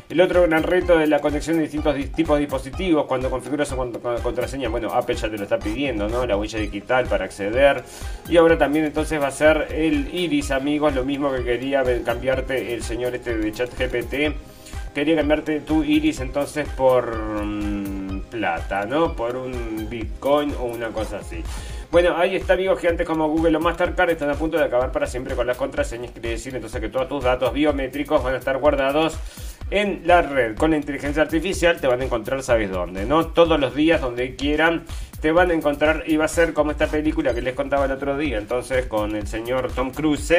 El otro gran reto de la conexión de distintos tipos de dispositivos cuando configuras su contraseña, bueno, Apple ya te lo está pidiendo, ¿no? La huella digital para acceder. Y ahora también entonces va a ser el iris, amigos, lo mismo que quería cambiarte el señor este de ChatGPT. Quería cambiarte tu iris entonces por mm, plata, ¿no? Por un Bitcoin o una cosa así. Bueno, ahí está, amigos gigantes como Google o Mastercard están a punto de acabar para siempre con las contraseñas. Quiere decir entonces que todos tus datos biométricos van a estar guardados en la red con la inteligencia artificial te van a encontrar, ¿sabes dónde? ¿No? Todos los días, donde quieran, te van a encontrar y va a ser como esta película que les contaba el otro día, entonces con el señor Tom Cruise.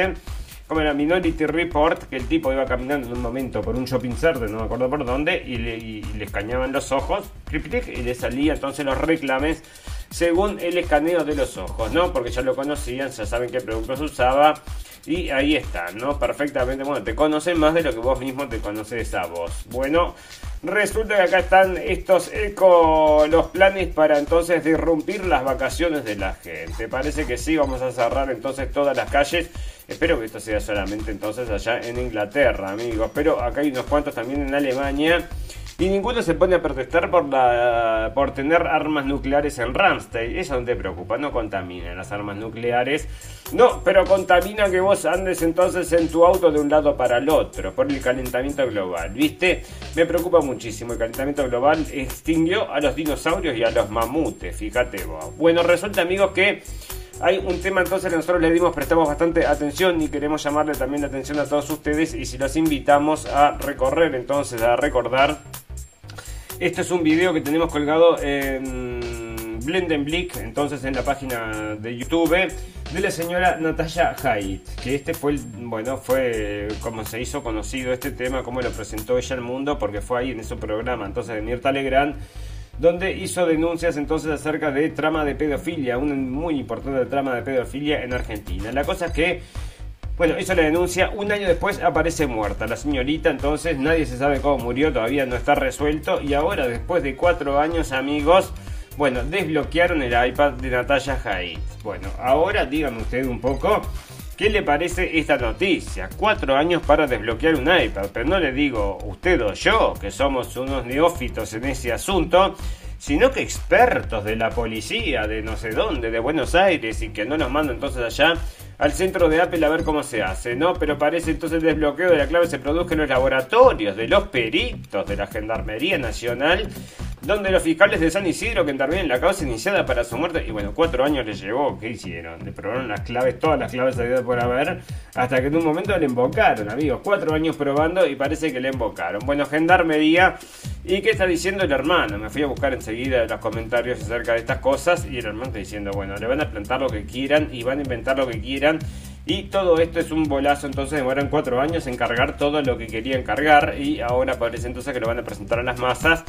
Como era Minority Report, que el tipo iba caminando en un momento por un shopping center, no me acuerdo por dónde, y le, y le escaneaban los ojos, y le salía entonces los reclames según el escaneo de los ojos, ¿no? Porque ya lo conocían, ya saben qué productos usaba y ahí está, ¿no? Perfectamente, bueno, te conocen más de lo que vos mismo te conoces a vos. Bueno, resulta que acá están estos eco, los planes para entonces derrumpir las vacaciones de la gente. Parece que sí, vamos a cerrar entonces todas las calles. Espero que esto sea solamente entonces allá en Inglaterra, amigos. Pero acá hay unos cuantos también en Alemania. Y ninguno se pone a protestar por, la, por tener armas nucleares en Ramstein. Eso no te preocupa, no contamina las armas nucleares. No, pero contamina que vos andes entonces en tu auto de un lado para el otro, por el calentamiento global, ¿viste? Me preocupa muchísimo. El calentamiento global extinguió a los dinosaurios y a los mamutes, fíjate vos. Bueno, resulta, amigos, que hay un tema entonces que nosotros le dimos, prestamos bastante atención y queremos llamarle también la atención a todos ustedes y si los invitamos a recorrer entonces, a recordar este es un video que tenemos colgado en Blendenblick, entonces en la página de YouTube de la señora Natalia Haidt, que este fue, el, bueno, fue como se hizo conocido este tema, como lo presentó ella al mundo, porque fue ahí en ese programa, entonces de Mirta Legrand, donde hizo denuncias entonces acerca de trama de pedofilia, un muy importante trama de pedofilia en Argentina. La cosa es que bueno, hizo la denuncia, un año después aparece muerta. La señorita entonces, nadie se sabe cómo murió, todavía no está resuelto. Y ahora, después de cuatro años, amigos, bueno, desbloquearon el iPad de Natalia Haidt. Bueno, ahora dígame usted un poco qué le parece esta noticia. Cuatro años para desbloquear un iPad, pero no le digo usted o yo, que somos unos neófitos en ese asunto sino que expertos de la policía de no sé dónde, de Buenos Aires, y que no nos mandan entonces allá al centro de Apple a ver cómo se hace, ¿no? Pero parece entonces el desbloqueo de la clave se produce en los laboratorios de los peritos de la Gendarmería Nacional donde los fiscales de San Isidro que intervienen en la causa iniciada para su muerte, y bueno, cuatro años les llevó, ¿qué hicieron? Le probaron las claves, todas las claves habidas por haber, hasta que en un momento le invocaron, amigos, cuatro años probando y parece que le invocaron. Bueno, Gendarmería, ¿y qué está diciendo el hermano? Me fui a buscar enseguida los comentarios acerca de estas cosas y el hermano está diciendo, bueno, le van a plantar lo que quieran y van a inventar lo que quieran. Y todo esto es un bolazo, entonces demoran cuatro años en cargar todo lo que querían cargar y ahora parece entonces que lo van a presentar a las masas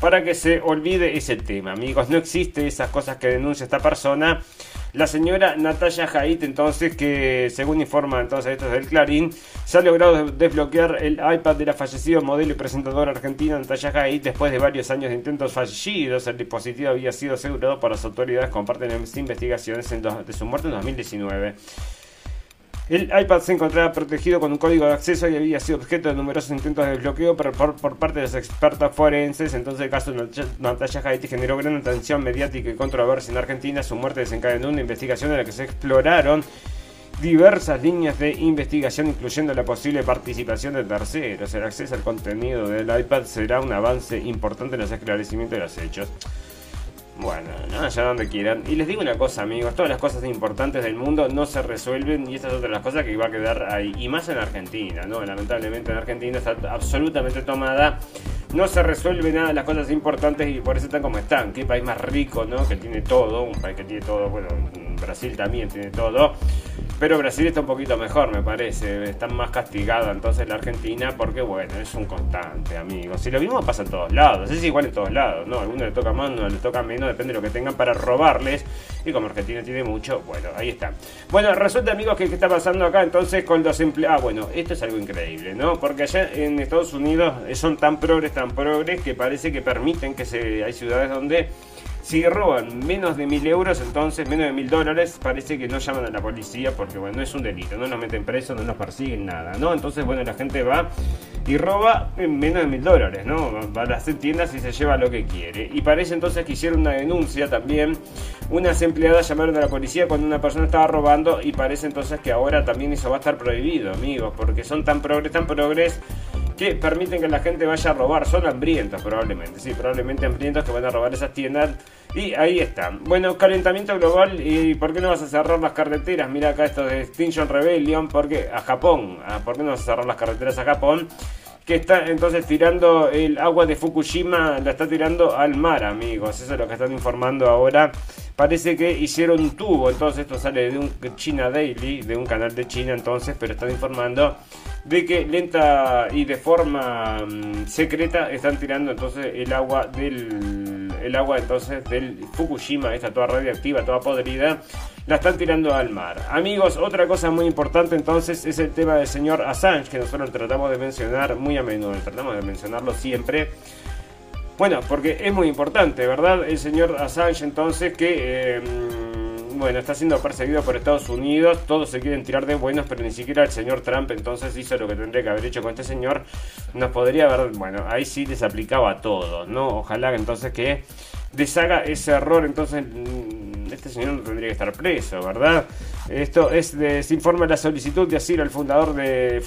para que se olvide ese tema. Amigos, no existe esas cosas que denuncia esta persona. La señora Natalia Haidt, entonces, que según informa entonces esto es del Clarín, se ha logrado desbloquear el iPad de la fallecida modelo y presentadora argentina Natalia Haidt después de varios años de intentos fallidos. El dispositivo había sido asegurado por las autoridades con parte de las investigaciones de su muerte en 2019. El iPad se encontraba protegido con un código de acceso y había sido objeto de numerosos intentos de desbloqueo por, parte de los expertos forenses. Entonces el caso de Natalia Haiti generó gran atención mediática y controversia en Argentina. Su muerte desencadenó una investigación en la que se exploraron diversas líneas de investigación, incluyendo la posible participación de terceros. El acceso al contenido del iPad será un avance importante en los esclarecimientos de los hechos. Bueno, no allá donde quieran. Y les digo una cosa, amigos, todas las cosas importantes del mundo no se resuelven y estas son de las cosas que va a quedar ahí. Y más en Argentina, ¿no? Lamentablemente en Argentina está absolutamente tomada. No se resuelve nada las cosas importantes y por eso están como están. Qué país más rico, ¿no? Que tiene todo, un país que tiene todo, bueno, Brasil también tiene todo. Pero Brasil está un poquito mejor, me parece. Está más castigada entonces la Argentina porque, bueno, es un constante, amigos. Si lo mismo pasa en todos lados. Es igual en todos lados, ¿no? A algunos le toca más, no le toca menos, depende de lo que tengan para robarles. Y como Argentina tiene mucho, bueno, ahí está. Bueno, resulta, amigos, que qué está pasando acá entonces con los empleados. Ah, bueno, esto es algo increíble, ¿no? Porque allá en Estados Unidos son tan progres, tan progres, que parece que permiten que se... hay ciudades donde si roban menos de mil euros, entonces menos de mil dólares, parece que no llaman a la policía porque, bueno, no es un delito, no nos meten presos, no nos persiguen nada, ¿no? Entonces, bueno, la gente va y roba menos de mil dólares, ¿no? Va a las tiendas y se lleva lo que quiere. Y parece entonces que hicieron una denuncia también. Unas empleadas llamaron a la policía cuando una persona estaba robando y parece entonces que ahora también eso va a estar prohibido, amigos, porque son tan progres, tan progres que permiten que la gente vaya a robar. Son hambrientos probablemente, sí, probablemente hambrientos que van a robar esas tiendas. Y ahí está. Bueno, calentamiento global. ¿Y por qué no vas a cerrar las carreteras? Mira acá esto de Extinction Rebellion. Porque a Japón. Ah, ¿Por qué no vas a cerrar las carreteras a Japón? Que está entonces tirando el agua de Fukushima, la está tirando al mar, amigos. Eso es lo que están informando ahora. Parece que hicieron un tubo, entonces esto sale de un China Daily, de un canal de China, entonces, pero están informando de que lenta y de forma mm, secreta están tirando entonces el agua del el agua entonces del Fukushima, esta toda radiactiva, toda podrida, la están tirando al mar. Amigos, otra cosa muy importante entonces es el tema del señor Assange, que nosotros tratamos de mencionar muy a menudo, tratamos de mencionarlo siempre. Bueno, porque es muy importante, ¿verdad? El señor Assange entonces que... Em, bueno, está siendo perseguido por Estados Unidos, todos se quieren tirar de buenos, pero ni siquiera el señor Trump entonces hizo lo que tendría que haber hecho con este señor. Nos podría haber, bueno, ahí sí les aplicaba a todos, ¿no? Ojalá entonces que deshaga ese error, entonces mm, este señor no tendría que estar preso, ¿verdad? Esto es de, se informa la solicitud de asilo, el fundador de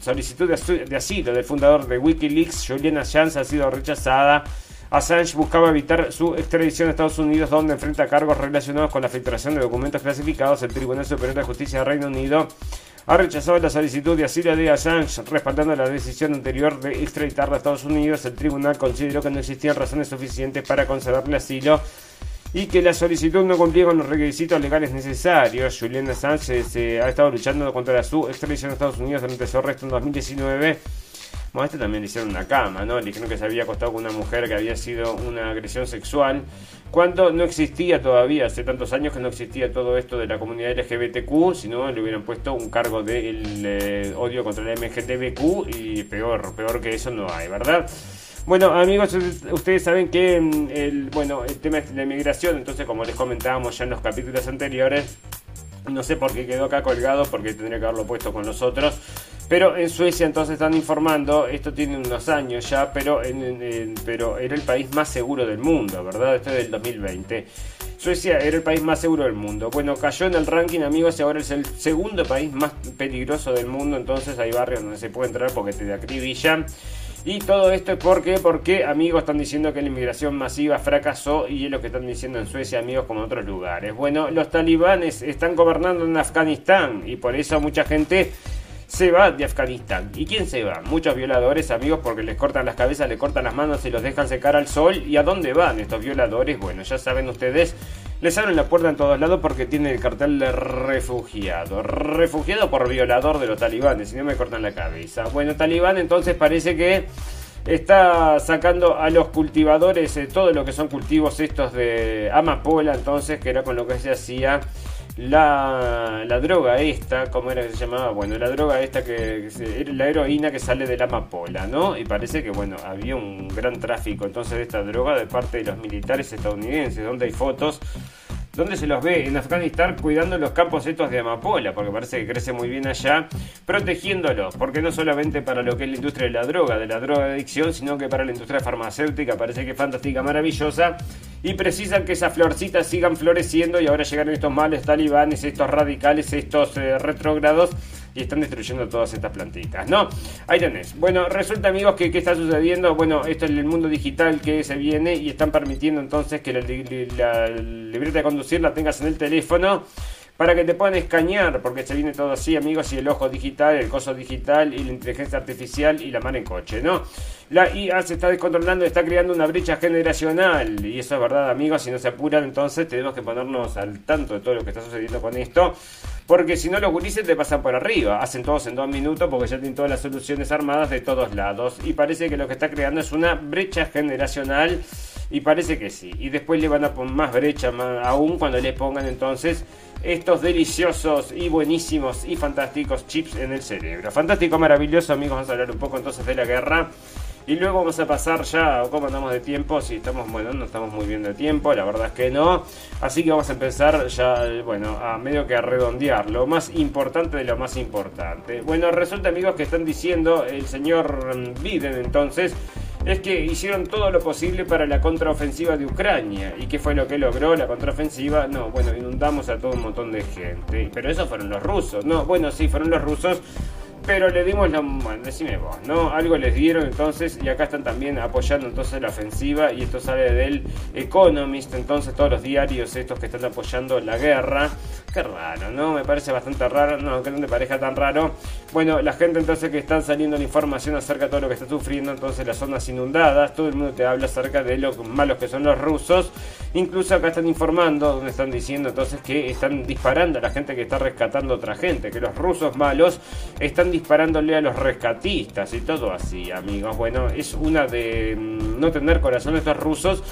solicitud de, de asilo del fundador de WikiLeaks, Julian Assange, ha sido rechazada Assange buscaba evitar su extradición a Estados Unidos, donde enfrenta cargos relacionados con la filtración de documentos clasificados. El Tribunal Superior de Justicia de Reino Unido ha rechazado la solicitud de asilo de Assange, respaldando la decisión anterior de extraditarlo a Estados Unidos. El tribunal consideró que no existían razones suficientes para concederle asilo y que la solicitud no cumplía con los requisitos legales necesarios. Julian Assange se, ha estado luchando contra su extradición a Estados Unidos durante su arresto en 2019 bueno, este también le hicieron una cama, ¿no? Le dijeron que se había acostado con una mujer que había sido una agresión sexual. Cuando no existía todavía, hace tantos años que no existía todo esto de la comunidad LGBTQ, sino le hubieran puesto un cargo de eh, odio contra la MGTBQ y peor, peor que eso no hay, ¿verdad? Bueno, amigos, ustedes saben que mm, el, bueno, el tema es la inmigración, entonces como les comentábamos ya en los capítulos anteriores, no sé por qué quedó acá colgado, porque tendría que haberlo puesto con nosotros. Pero en Suecia entonces están informando, esto tiene unos años ya, pero, pero era el país más seguro del mundo, ¿verdad? Esto es del 2020. Suecia era el país más seguro del mundo. Bueno, cayó en el ranking, amigos, y ahora es el segundo país más peligroso del mundo. Entonces hay barrios donde se puede entrar porque te acribillan. Y todo esto es porque, porque amigos están diciendo que la inmigración masiva fracasó y es lo que están diciendo en Suecia, amigos, como en otros lugares. Bueno, los talibanes están gobernando en Afganistán y por eso mucha gente se va de Afganistán. ¿Y quién se va? Muchos violadores, amigos, porque les cortan las cabezas, les cortan las manos y los dejan secar al sol. ¿Y a dónde van estos violadores? Bueno, ya saben ustedes, les abren la puerta en todos lados porque tienen el cartel de refugiado. Refugiado por violador de los talibanes, si no me cortan la cabeza. Bueno, talibán entonces parece que está sacando a los cultivadores eh, todo lo que son cultivos estos de amapola, entonces, que era con lo que se hacía la, la, droga esta, ¿cómo era que se llamaba? Bueno, la droga esta que, la heroína que sale de la amapola, ¿no? Y parece que, bueno, había un gran tráfico entonces de esta droga de parte de los militares estadounidenses, donde hay fotos donde se los ve en Afganistán cuidando los campos estos de amapola, porque parece que crece muy bien allá, protegiéndolos, porque no solamente para lo que es la industria de la droga, de la droga de adicción, sino que para la industria farmacéutica, parece que es fantástica, maravillosa, y precisan que esas florcitas sigan floreciendo y ahora llegaron estos males talibanes, estos radicales, estos eh, retrógrados y están destruyendo todas estas plantitas, ¿no? Ahí tenés. Bueno, resulta amigos que ¿qué está sucediendo? Bueno, esto es el mundo digital que se viene y están permitiendo entonces que la, la libreta de conducir la tengas en el teléfono para que te puedan escanear, porque se viene todo así, amigos, y el ojo digital, el coso digital y la inteligencia artificial y la mano en coche, ¿no? La IA se está descontrolando, está creando una brecha generacional, y eso es verdad, amigos, si no se apuran, entonces tenemos que ponernos al tanto de todo lo que está sucediendo con esto, porque si no los gurises te pasan por arriba, hacen todos en dos minutos porque ya tienen todas las soluciones armadas de todos lados, y parece que lo que está creando es una brecha generacional, y parece que sí, y después le van a poner más brecha aún cuando le pongan entonces estos deliciosos y buenísimos y fantásticos chips en el cerebro. Fantástico, maravilloso, amigos. Vamos a hablar un poco entonces de la guerra. Y luego vamos a pasar ya a cómo andamos de tiempo. Si estamos, bueno, no estamos muy bien de tiempo, la verdad es que no. Así que vamos a empezar ya, bueno, a medio que a redondear. Lo más importante de lo más importante. Bueno, resulta, amigos, que están diciendo el señor Biden entonces es que hicieron todo lo posible para la contraofensiva de Ucrania. ¿Y qué fue lo que logró la contraofensiva? No, bueno, inundamos a todo un montón de gente. Pero eso fueron los rusos. No, bueno, sí, fueron los rusos pero le dimos la. Bueno, decime vos, ¿no? Algo les dieron entonces, y acá están también apoyando entonces la ofensiva, y esto sale del Economist, entonces todos los diarios estos que están apoyando la guerra. Qué raro, ¿no? Me parece bastante raro, no, que no te parezca tan raro. Bueno, la gente entonces que están saliendo la información acerca de todo lo que está sufriendo, entonces las zonas inundadas, todo el mundo te habla acerca de lo malos que son los rusos. Incluso acá están informando, donde están diciendo entonces que están disparando a la gente que está rescatando a otra gente, que los rusos malos están disparándole a los rescatistas y todo así, amigos. Bueno, es una de mm, no tener corazón estos rusos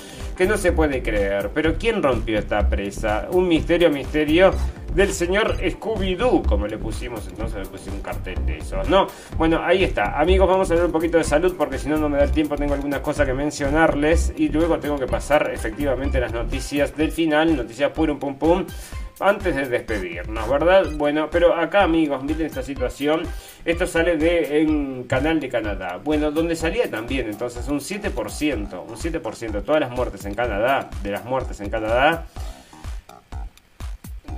que no se puede creer. Pero ¿quién rompió esta presa? Un misterio, misterio del señor Scooby-Doo, como le pusimos, entonces le puse un cartel de eso, ¿no? Bueno, ahí está. Amigos, vamos a hablar un poquito de salud porque si no, no me da el tiempo, tengo algunas cosas que mencionarles y luego tengo que pasar efectivamente las noticias del final, noticias pum pum pum antes de despedirnos, ¿verdad? Bueno, pero acá amigos, miren esta situación. Esto sale de un canal de Canadá. Bueno, donde salía también, entonces un 7%, un 7% de todas las muertes en Canadá, de las muertes en Canadá,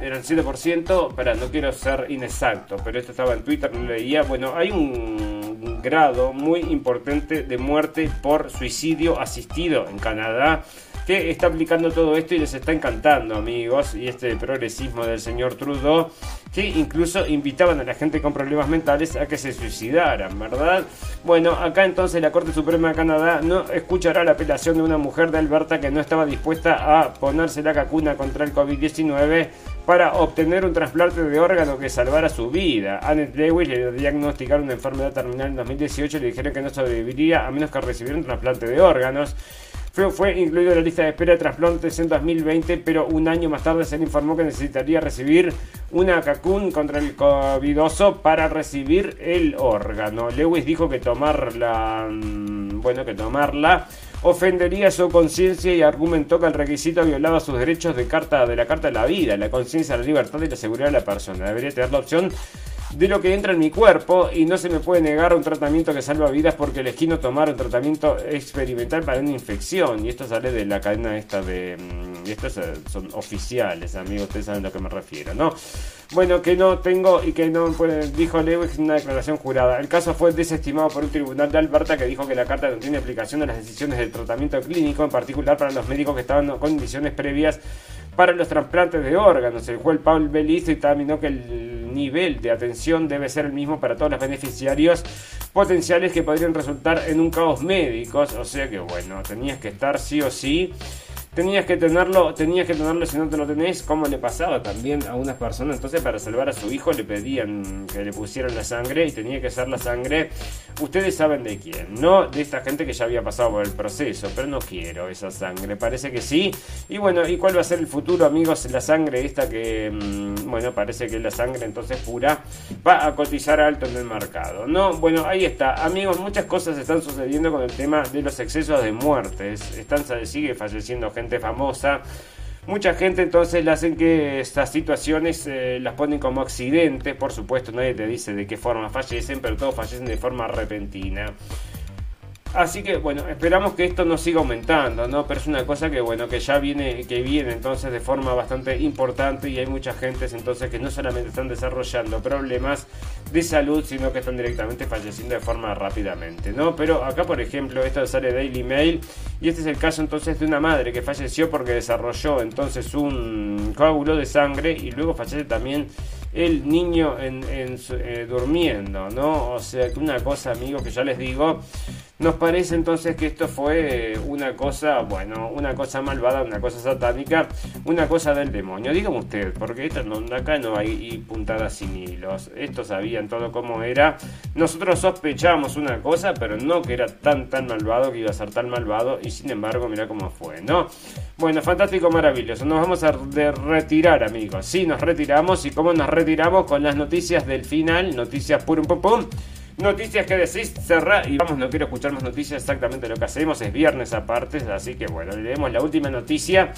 era el 7%, para no quiero ser inexacto, pero esto estaba en Twitter, no leía. Bueno, hay un grado muy importante de muerte por suicidio asistido en Canadá que está aplicando todo esto y les está encantando, amigos, y este progresismo del señor Trudeau, que incluso invitaban a la gente con problemas mentales a que se suicidaran, ¿verdad? Bueno, acá entonces la Corte Suprema de Canadá no escuchará la apelación de una mujer de Alberta que no estaba dispuesta a ponerse la cacuna contra el COVID-19 para obtener un trasplante de órgano que salvara su vida. Annette Lewis le diagnosticaron una enfermedad terminal en 2018 y le dijeron que no sobreviviría a menos que recibiera un trasplante de órganos. Fue, incluido en la lista de espera de trasplantes en 2020, pero un año más tarde se le informó que necesitaría recibir una cacún contra el covidoso para recibir el órgano. Lewis dijo que tomarla, mm, bueno, que tomarla ofendería su conciencia y argumentó que el requisito violaba sus derechos de carta de la carta de la vida, la conciencia, la libertad y la seguridad de la persona. Debería tener la opción de lo que entra en mi cuerpo y no se me puede negar un tratamiento que salva vidas porque elegí no tomar un tratamiento experimental para una infección. Y esto sale de la cadena esta de... Mm, y estos eh, son oficiales, amigos, ustedes saben a lo que me refiero, ¿no? Bueno, que no tengo y que no dijo Lewis en una declaración jurada. El caso fue desestimado por un tribunal de Alberta que dijo que la carta no tiene aplicación a las decisiones del tratamiento clínico, en particular para los médicos que estaban con condiciones previas para los trasplantes de órganos. El juez Paul Belizo dictaminó que el nivel de atención debe ser el mismo para todos los beneficiarios potenciales que podrían resultar en un caos médico. O sea que bueno, tenías que estar sí o sí tenías que tenerlo, tenías que tenerlo si no te lo tenés, como le pasaba también a unas personas. Entonces, para salvar a su hijo le pedían que le pusieran la sangre y tenía que ser la sangre. Ustedes saben de quién, no de esta gente que ya había pasado por el proceso, pero no quiero esa sangre, parece que sí. Y bueno, ¿y cuál va a ser el futuro, amigos? La sangre esta que, mm, bueno, parece que la sangre entonces pura va a cotizar alto en el mercado. No, bueno, ahí está, amigos, muchas cosas están sucediendo con el tema de los excesos de muertes. Están, sigue falleciendo gente famosa Mucha gente entonces le hacen que estas situaciones eh, las ponen como accidentes, por supuesto nadie te dice de qué forma fallecen, pero todos fallecen de forma repentina. Así que bueno, esperamos que esto no siga aumentando, ¿no? Pero es una cosa que bueno, que ya viene, que viene entonces de forma bastante importante y hay muchas gentes entonces que no solamente están desarrollando problemas de salud, sino que están directamente falleciendo de forma rápidamente, ¿no? Pero acá, por ejemplo, esto sale Daily Mail y este es el caso entonces de una madre que falleció porque desarrolló entonces un coágulo de sangre y luego fallece también el niño en, eh, durmiendo, ¿no? O sea que una cosa, amigos, que ya les digo, nos parece entonces que esto fue una cosa, bueno, una cosa malvada, una cosa satánica, una cosa del demonio. Dígame usted, porque esto no, acá no hay puntadas sin hilos. Estos sabían todo cómo era. Nosotros sospechamos una cosa, pero no que era tan, tan malvado, que iba a ser tan malvado, y sin embargo, mira cómo fue, ¿no? Bueno, fantástico, maravilloso. Nos vamos a retirar, amigos. Sí, nos retiramos, y cómo nos retiramos con las noticias del final, noticias pum pum pum. Noticias que decís, cerrar y vamos, no quiero escuchar más noticias, exactamente lo que hacemos, es viernes aparte, así que bueno, leemos la última noticia,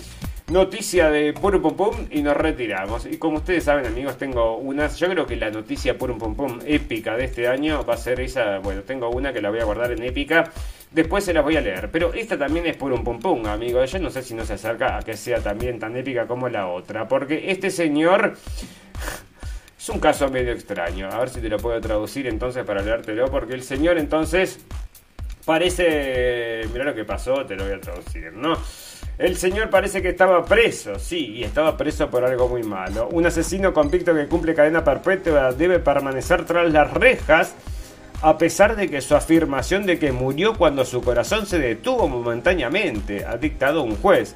noticia de Pum Pum Pum y nos retiramos. Y como ustedes saben amigos, tengo unas, yo creo que la noticia Pum Pum Pum épica de este año va a ser esa, bueno, tengo una que la voy a guardar en épica, después se las voy a leer, pero esta también es Pum Pum Pum, amigos, yo no sé si no se acerca a que sea también tan épica como la otra, porque este señor... Es un caso medio extraño. A ver si te lo puedo traducir entonces para leértelo. Porque el señor entonces parece... Mira lo que pasó, te lo voy a traducir, ¿no? El señor parece que estaba preso, sí, y estaba preso por algo muy malo. Un asesino convicto que cumple cadena perpetua debe permanecer tras las rejas a pesar de que su afirmación de que murió cuando su corazón se detuvo momentáneamente, ha dictado un juez.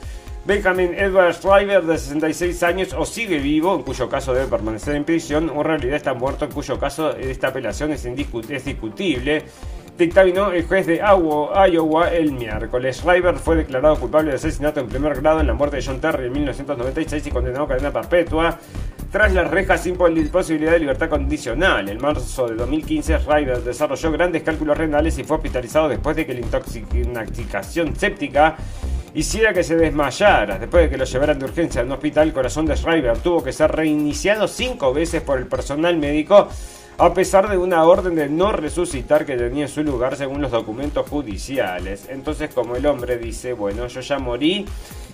Benjamin Edward Schreiber, de 66 años, o sigue vivo, en cuyo caso debe permanecer en prisión, o en realidad está muerto, en cuyo caso esta apelación es, es discutible. Dictaminó el juez de Iowa el miércoles. Schreiber fue declarado culpable de asesinato en primer grado en la muerte de John Terry en 1996 y condenado a cadena perpetua tras las rejas sin posibilidad de libertad condicional. En marzo de 2015, Schreiber desarrolló grandes cálculos renales y fue hospitalizado después de que la intoxicación séptica hiciera que se desmayara. Después de que lo llevaran de urgencia a un hospital, el corazón de Schreiber tuvo que ser reiniciado cinco veces por el personal médico a pesar de una orden de no resucitar que tenía en su lugar según los documentos judiciales. Entonces, como el hombre dice, bueno, yo ya morí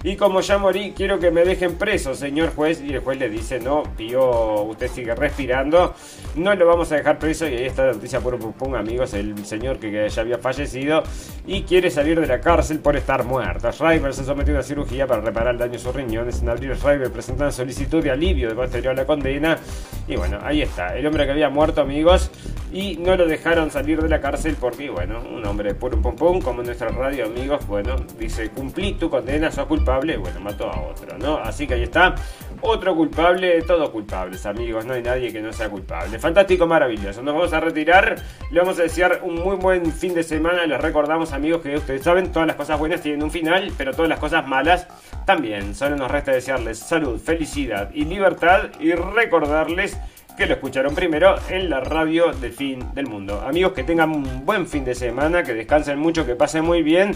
y como ya morí, quiero que me dejen preso, señor juez. Y el juez le dice, no, Pío, usted sigue respirando, no lo vamos a dejar preso. Y ahí está la noticia por un amigos, el señor que ya había fallecido y quiere salir de la cárcel por estar muerto. Schreiber se sometió a una cirugía para reparar el daño a sus riñones. En abril, Schreiber presentó una solicitud de alivio de posterior a la condena. Y bueno, ahí está, el hombre que había muerto amigos, y no lo dejaron salir de la cárcel porque, bueno, un hombre puro pum pum, como en nuestra radio, amigos, bueno, dice, cumplí tu condena, sos bueno, mató a otro, ¿no? Así que ahí está, otro culpable, todos culpables, amigos, no hay nadie que no sea culpable. Fantástico, maravilloso. Nos vamos a retirar, le vamos a desear un muy buen fin de semana, les recordamos, amigos, que ustedes saben, todas las cosas buenas tienen un final, pero todas las cosas malas también. Solo nos resta desearles salud, felicidad y libertad y recordarles que lo escucharon primero en la radio del fin del mundo. Amigos, que tengan un buen fin de semana, que descansen mucho, que pasen muy bien.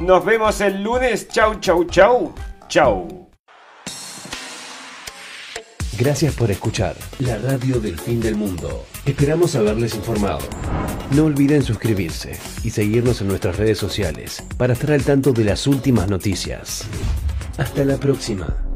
Nos vemos el lunes. Chau, chau, chau. Chau. Gracias por escuchar la radio del fin del mundo. Esperamos haberles informado. No olviden suscribirse y seguirnos en nuestras redes sociales para estar al tanto de las últimas noticias. Hasta la próxima.